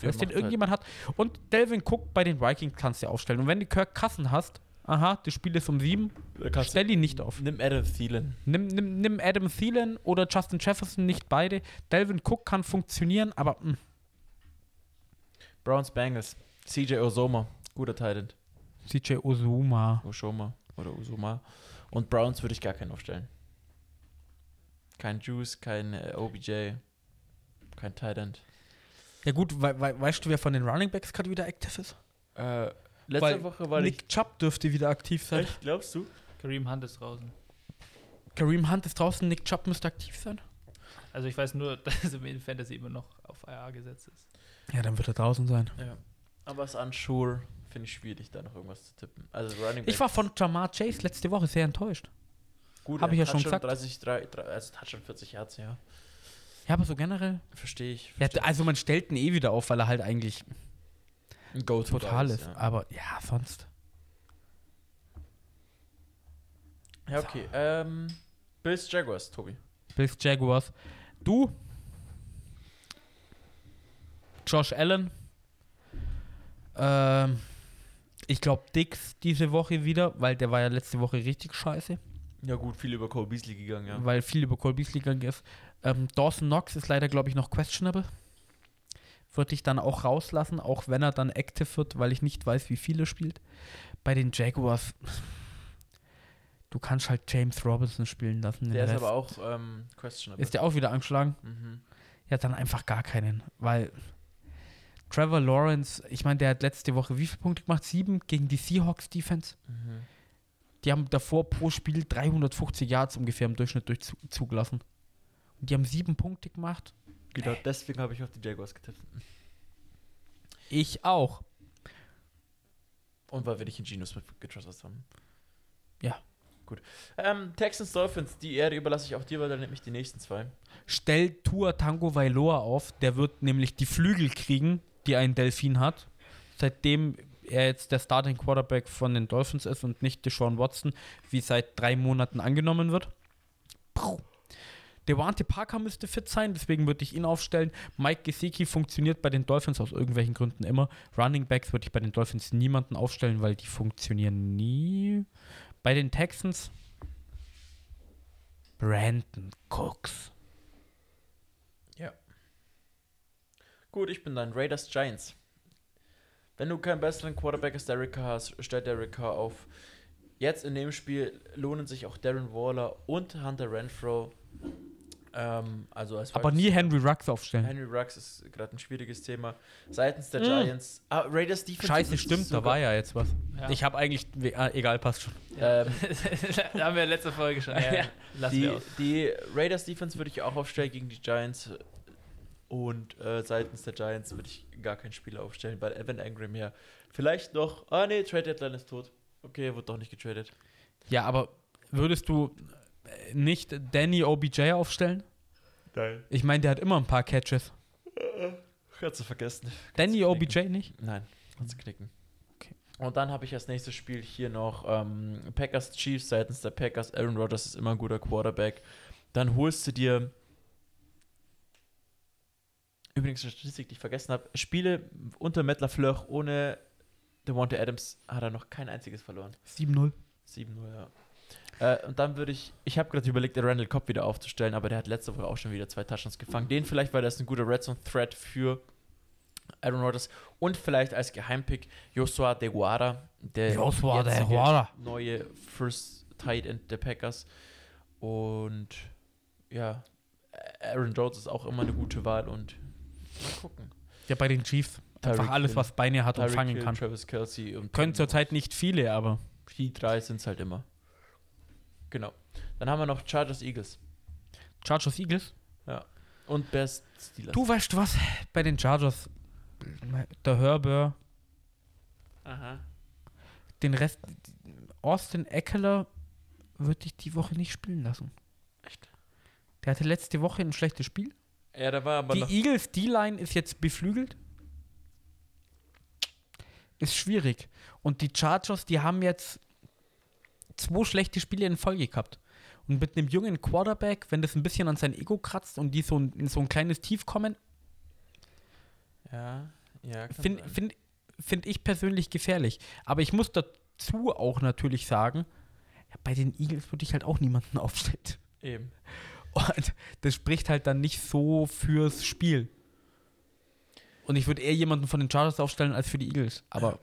Du, den irgendjemand hat. Und Delvin Cook bei den Vikings kannst du aufstellen. Und wenn du Kirk Kassen hast, aha, das Spiel ist um sieben, Kannst stell ihn nicht auf. Nimm Adam Thielen. Nimm, nimm, nimm Adam Thielen oder Justin Jefferson, nicht beide. Delvin Cook kann funktionieren, aber mh, Browns Bengals. CJ Osoma. Guter Titan. CJ Ozuma. Oshoma oder Usoma. Und Browns würde ich gar keinen aufstellen. Kein Juice, kein äh, OBJ, kein Tight End. Ja gut, wei wei weißt du, wer von den Running Backs gerade wieder aktiv ist? Äh, letzte Weil Woche war Nick Chubb dürfte wieder aktiv sein. Echt, glaubst du? Kareem Hunt ist draußen. Kareem Hunt ist draußen, Nick Chubb müsste aktiv sein. Also ich weiß nur, dass er in Fantasy immer noch auf IA gesetzt ist. Ja, dann wird er draußen sein. Ja. Aber es unsure finde ich schwierig, da noch irgendwas zu tippen. Also Running Ich war von Jamar Chase letzte Woche sehr enttäuscht. gut, hab er ich ja schon gesagt. 30, 3, 3, also hat schon 40 Hertz, ja. Ja, aber so generell. Verstehe ich. Ja, versteh also man stellt ihn eh wieder auf, weil er halt eigentlich ich. Ein Go-To total da ist. Ja, Aber ja, sonst. ja okay. Ähm, Bills Jaguars, Tobi. Bills Jaguars. Du. Josh Allen. Ähm, ich glaube Dix diese Woche wieder, weil der war ja letzte Woche richtig scheiße, Ja gut, viel über Cole Beasley gegangen, ja. weil viel über Cole Beasley gegangen ist. Ähm, Dawson Knox ist leider, glaube ich, noch questionable. Würde ich dann auch rauslassen, auch wenn er dann active wird, weil ich nicht weiß, wie viel er spielt. Bei den Jaguars, du kannst halt James Robinson spielen lassen. Der ist Rest- aber auch ähm, questionable. Ist der auch wieder angeschlagen? mhm. Ja, dann einfach gar keinen, weil Trevor Lawrence, ich meine, der hat letzte Woche wie viele Punkte gemacht? Sieben gegen die Seahawks Defense. Mhm. Die haben davor pro Spiel 350 Yards ungefähr im Durchschnitt durch zugelassen. Und die haben sieben Punkte gemacht. Genau, deswegen habe ich auf die Jaguars getippt. Ich auch. Und weil wir dich in Genius mit getrustet haben. Ja. Gut. Ähm, Texans Dolphins, die Erde überlasse ich auch dir, weil dann nehme ich die nächsten zwei. Stell Tua Tango Vailoa auf, der wird nämlich die Flügel kriegen, die ein Delfin hat. Seitdem er jetzt der Starting Quarterback von den Dolphins ist und nicht Deshaun Watson, wie seit drei Monaten angenommen wird. Puh. Devante Parker müsste fit sein, deswegen würde ich ihn aufstellen. Mike Gesicki funktioniert bei den Dolphins aus irgendwelchen Gründen immer. Running Backs würde ich bei den Dolphins niemanden aufstellen, weil die funktionieren nie. Bei den Texans Brandon Cooks. Gut, ich bin dann Raiders Giants. Wenn du keinen besseren Quarterback als Derek Carr hast, stellt Derek Carr auf. Jetzt in dem Spiel lohnen sich auch Darren Waller und Hunter Renfro. Ähm, also als Aber nie. Henry Rux aufstellen. Henry Rux ist gerade ein schwieriges Thema. Seitens der Mm. Giants. Ah, Raiders Defense. Scheiße, stimmt, da war ja jetzt was. Ja. Ich habe eigentlich, ah, egal, passt schon. Ähm, da haben wir letzte Folge schon. Ja, Ja. die, die Raiders Defense würde ich auch aufstellen gegen die Giants. Und äh, seitens der Giants würde ich gar keinen Spieler aufstellen, weil Evan Engram ja vielleicht noch. Ah, nee, Trade Deadline ist tot. Okay, wird doch nicht getradet. Ja, aber würdest du äh, nicht Danny OBJ aufstellen? Nein. Ich meine, der hat immer ein paar Catches. Kannst du vergessen. Danny du OBJ nicht? Nein, kannst du knicken. Okay. Und dann habe ich als nächstes Spiel hier noch ähm, Packers Chiefs seitens der Packers. Aaron Rodgers ist immer ein guter Quarterback. Dann holst du dir. Übrigens eine Statistik, die ich vergessen habe. Spiele unter Matt LaFleur ohne Devontae Adams hat er noch kein einziges verloren. 7-0. 7-0, ja. Äh, und dann würde ich, ich habe gerade überlegt, den Randall Cobb wieder aufzustellen, aber der hat letzte Woche auch schon wieder zwei Touchdowns gefangen. Den vielleicht, weil das ein guter Red Zone Threat für Aaron Rodgers und vielleicht als Geheimpick Joshua DeGuara, der Joshua jetzige DeGuara. neue First Tight End der Packers. Und ja, Aaron Jones ist auch immer eine gute Wahl und mal gucken. Ja, bei den Chiefs. Einfach Tyreek alles, was Beine hat und Tyreek fangen Hill, kann. Travis Kelsey und Können zurzeit nicht viele, aber die drei sind es halt immer. Genau. Dann haben wir noch Chargers Eagles Chargers Eagles. und Best Steelers. Du weißt was? Bei den Chargers, der Herbert, Aha. den Rest, Austin Eckler würde ich die Woche nicht spielen lassen. Echt? Der hatte letzte Woche ein schlechtes Spiel. Ja, da war aber Die noch. Eagles D-Line ist jetzt beflügelt. Ist schwierig. Und die Chargers, die haben jetzt zwei schlechte Spiele in Folge gehabt. Und mit einem jungen Quarterback, wenn das ein bisschen an sein Ego kratzt und die so ein, in so ein kleines Tief kommen, Ja. Ja, Finde find, find ich persönlich gefährlich. Aber ich muss dazu auch natürlich sagen, ja, bei den Eagles würde ich halt auch niemanden aufstellen. Eben. Und das spricht halt dann nicht so fürs Spiel. Und ich würde eher jemanden von den Chargers aufstellen als für die Eagles. Aber,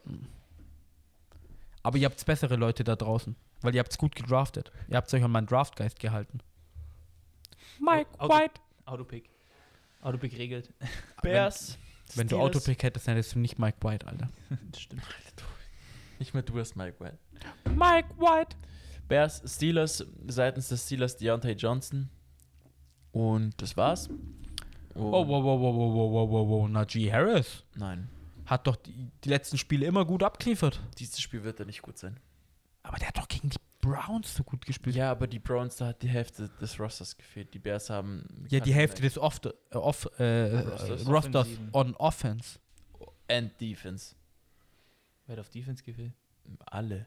aber ihr habt bessere Leute da draußen. Weil ihr habt es gut gedraftet. Ihr habt euch an meinen Draftgeist gehalten. Mike Auto- White. Autopick. Autopick regelt. Bears. Wenn du Steelers. Autopick hättest, dann hättest du nicht Mike White, Alter. Stimmt. Nicht mehr du hast Mike White. Mike White. Bears, Steelers, seitens des Steelers Deontay Johnson. Und das war's. Oh. oh, oh, oh, oh, oh, oh, oh, oh, wow, Najee Harris. Nein. Hat doch die, die letzten Spiele immer gut abgeliefert. Dieses Spiel wird er nicht gut sein. Aber der hat doch gegen die Browns so gut gespielt. Ja, aber die Browns, da hat die Hälfte des Rosters gefehlt. Die Bears haben. Ja, die Hälfte des off, äh, off, äh, Rosters, Rosters on Offense. And Defense. Wer hat auf Defense gefehlt? Alle.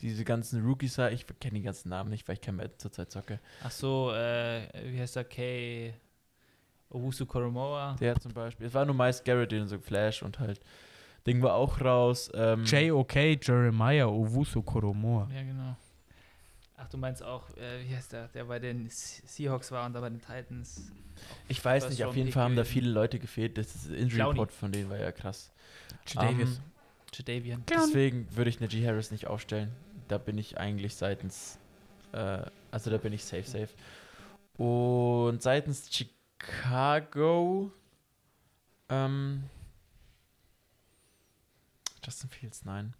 Diese ganzen Rookies, da, ich kenne die ganzen Namen nicht, weil ich kein Madden zurzeit zocke. Ach so, äh, wie heißt der? Kay Owusu Koromoa. Der zum Beispiel. Es war nur Miles Garrett, den so Flash und halt. Ding war auch raus. Ähm, J.O.K. Jeremiah Owusu Koromoa. Ja, genau. Ach, du meinst auch, äh, wie heißt der, der bei den Se- Seahawks war und da bei den Titans. ich weiß nicht, auf jeden Fall haben da viele Leute gefehlt. Das ist Injury. Report von denen war ja krass. Davis. Ähm, Jadavian. Deswegen würde ich Najee Harris nicht aufstellen. Da bin ich eigentlich seitens, äh, also da bin ich safe, safe. Und seitens Chicago, ähm, Justin Fields, nein.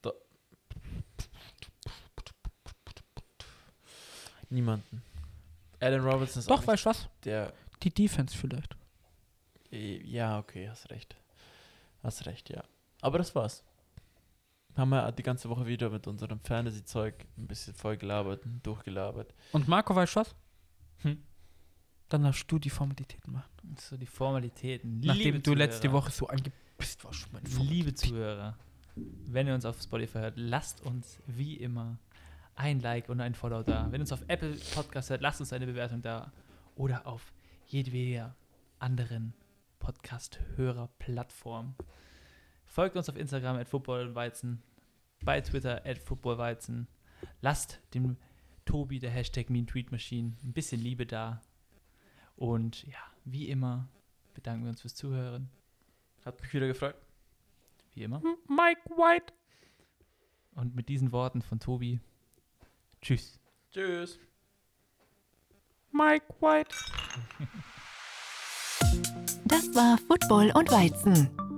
Da, niemanden. Alan Robinson ist auch Doch, weißt du was? der, Die Defense vielleicht. Eh, Ja, okay, hast recht. Hast recht, ja. Aber das war's. Haben wir die ganze Woche wieder mit unserem Fantasy-Zeug ein bisschen voll gelabert, durchgelabert. Und Marco, weißt du was? Hm. Dann darfst du die Formalitäten machen. So die Formalitäten. Nachdem Liebe du letzte Zuhörer, Woche so angepisst warst. Meine Liebe. Zuhörer, wenn ihr uns auf Spotify hört, lasst uns wie immer ein Like und ein Follow da. Wenn ihr uns auf Apple Podcast hört, lasst uns eine Bewertung da. Oder auf jedweder anderen Podcast-Hörer-Plattform. Folgt uns auf Instagram at footballweizen, bei Twitter at footballweizen. Lasst dem Tobi, der Hashtag Mean Tweet Machine, ein bisschen Liebe da. Und ja, wie immer bedanken wir uns fürs Zuhören. Hat mich wieder gefreut. Wie immer. Mike White. Und mit diesen Worten von Tobi, tschüss. Tschüss. Mike White. Das war Football und Weizen,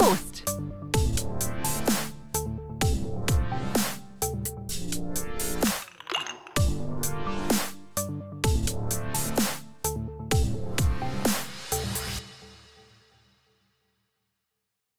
Acabou.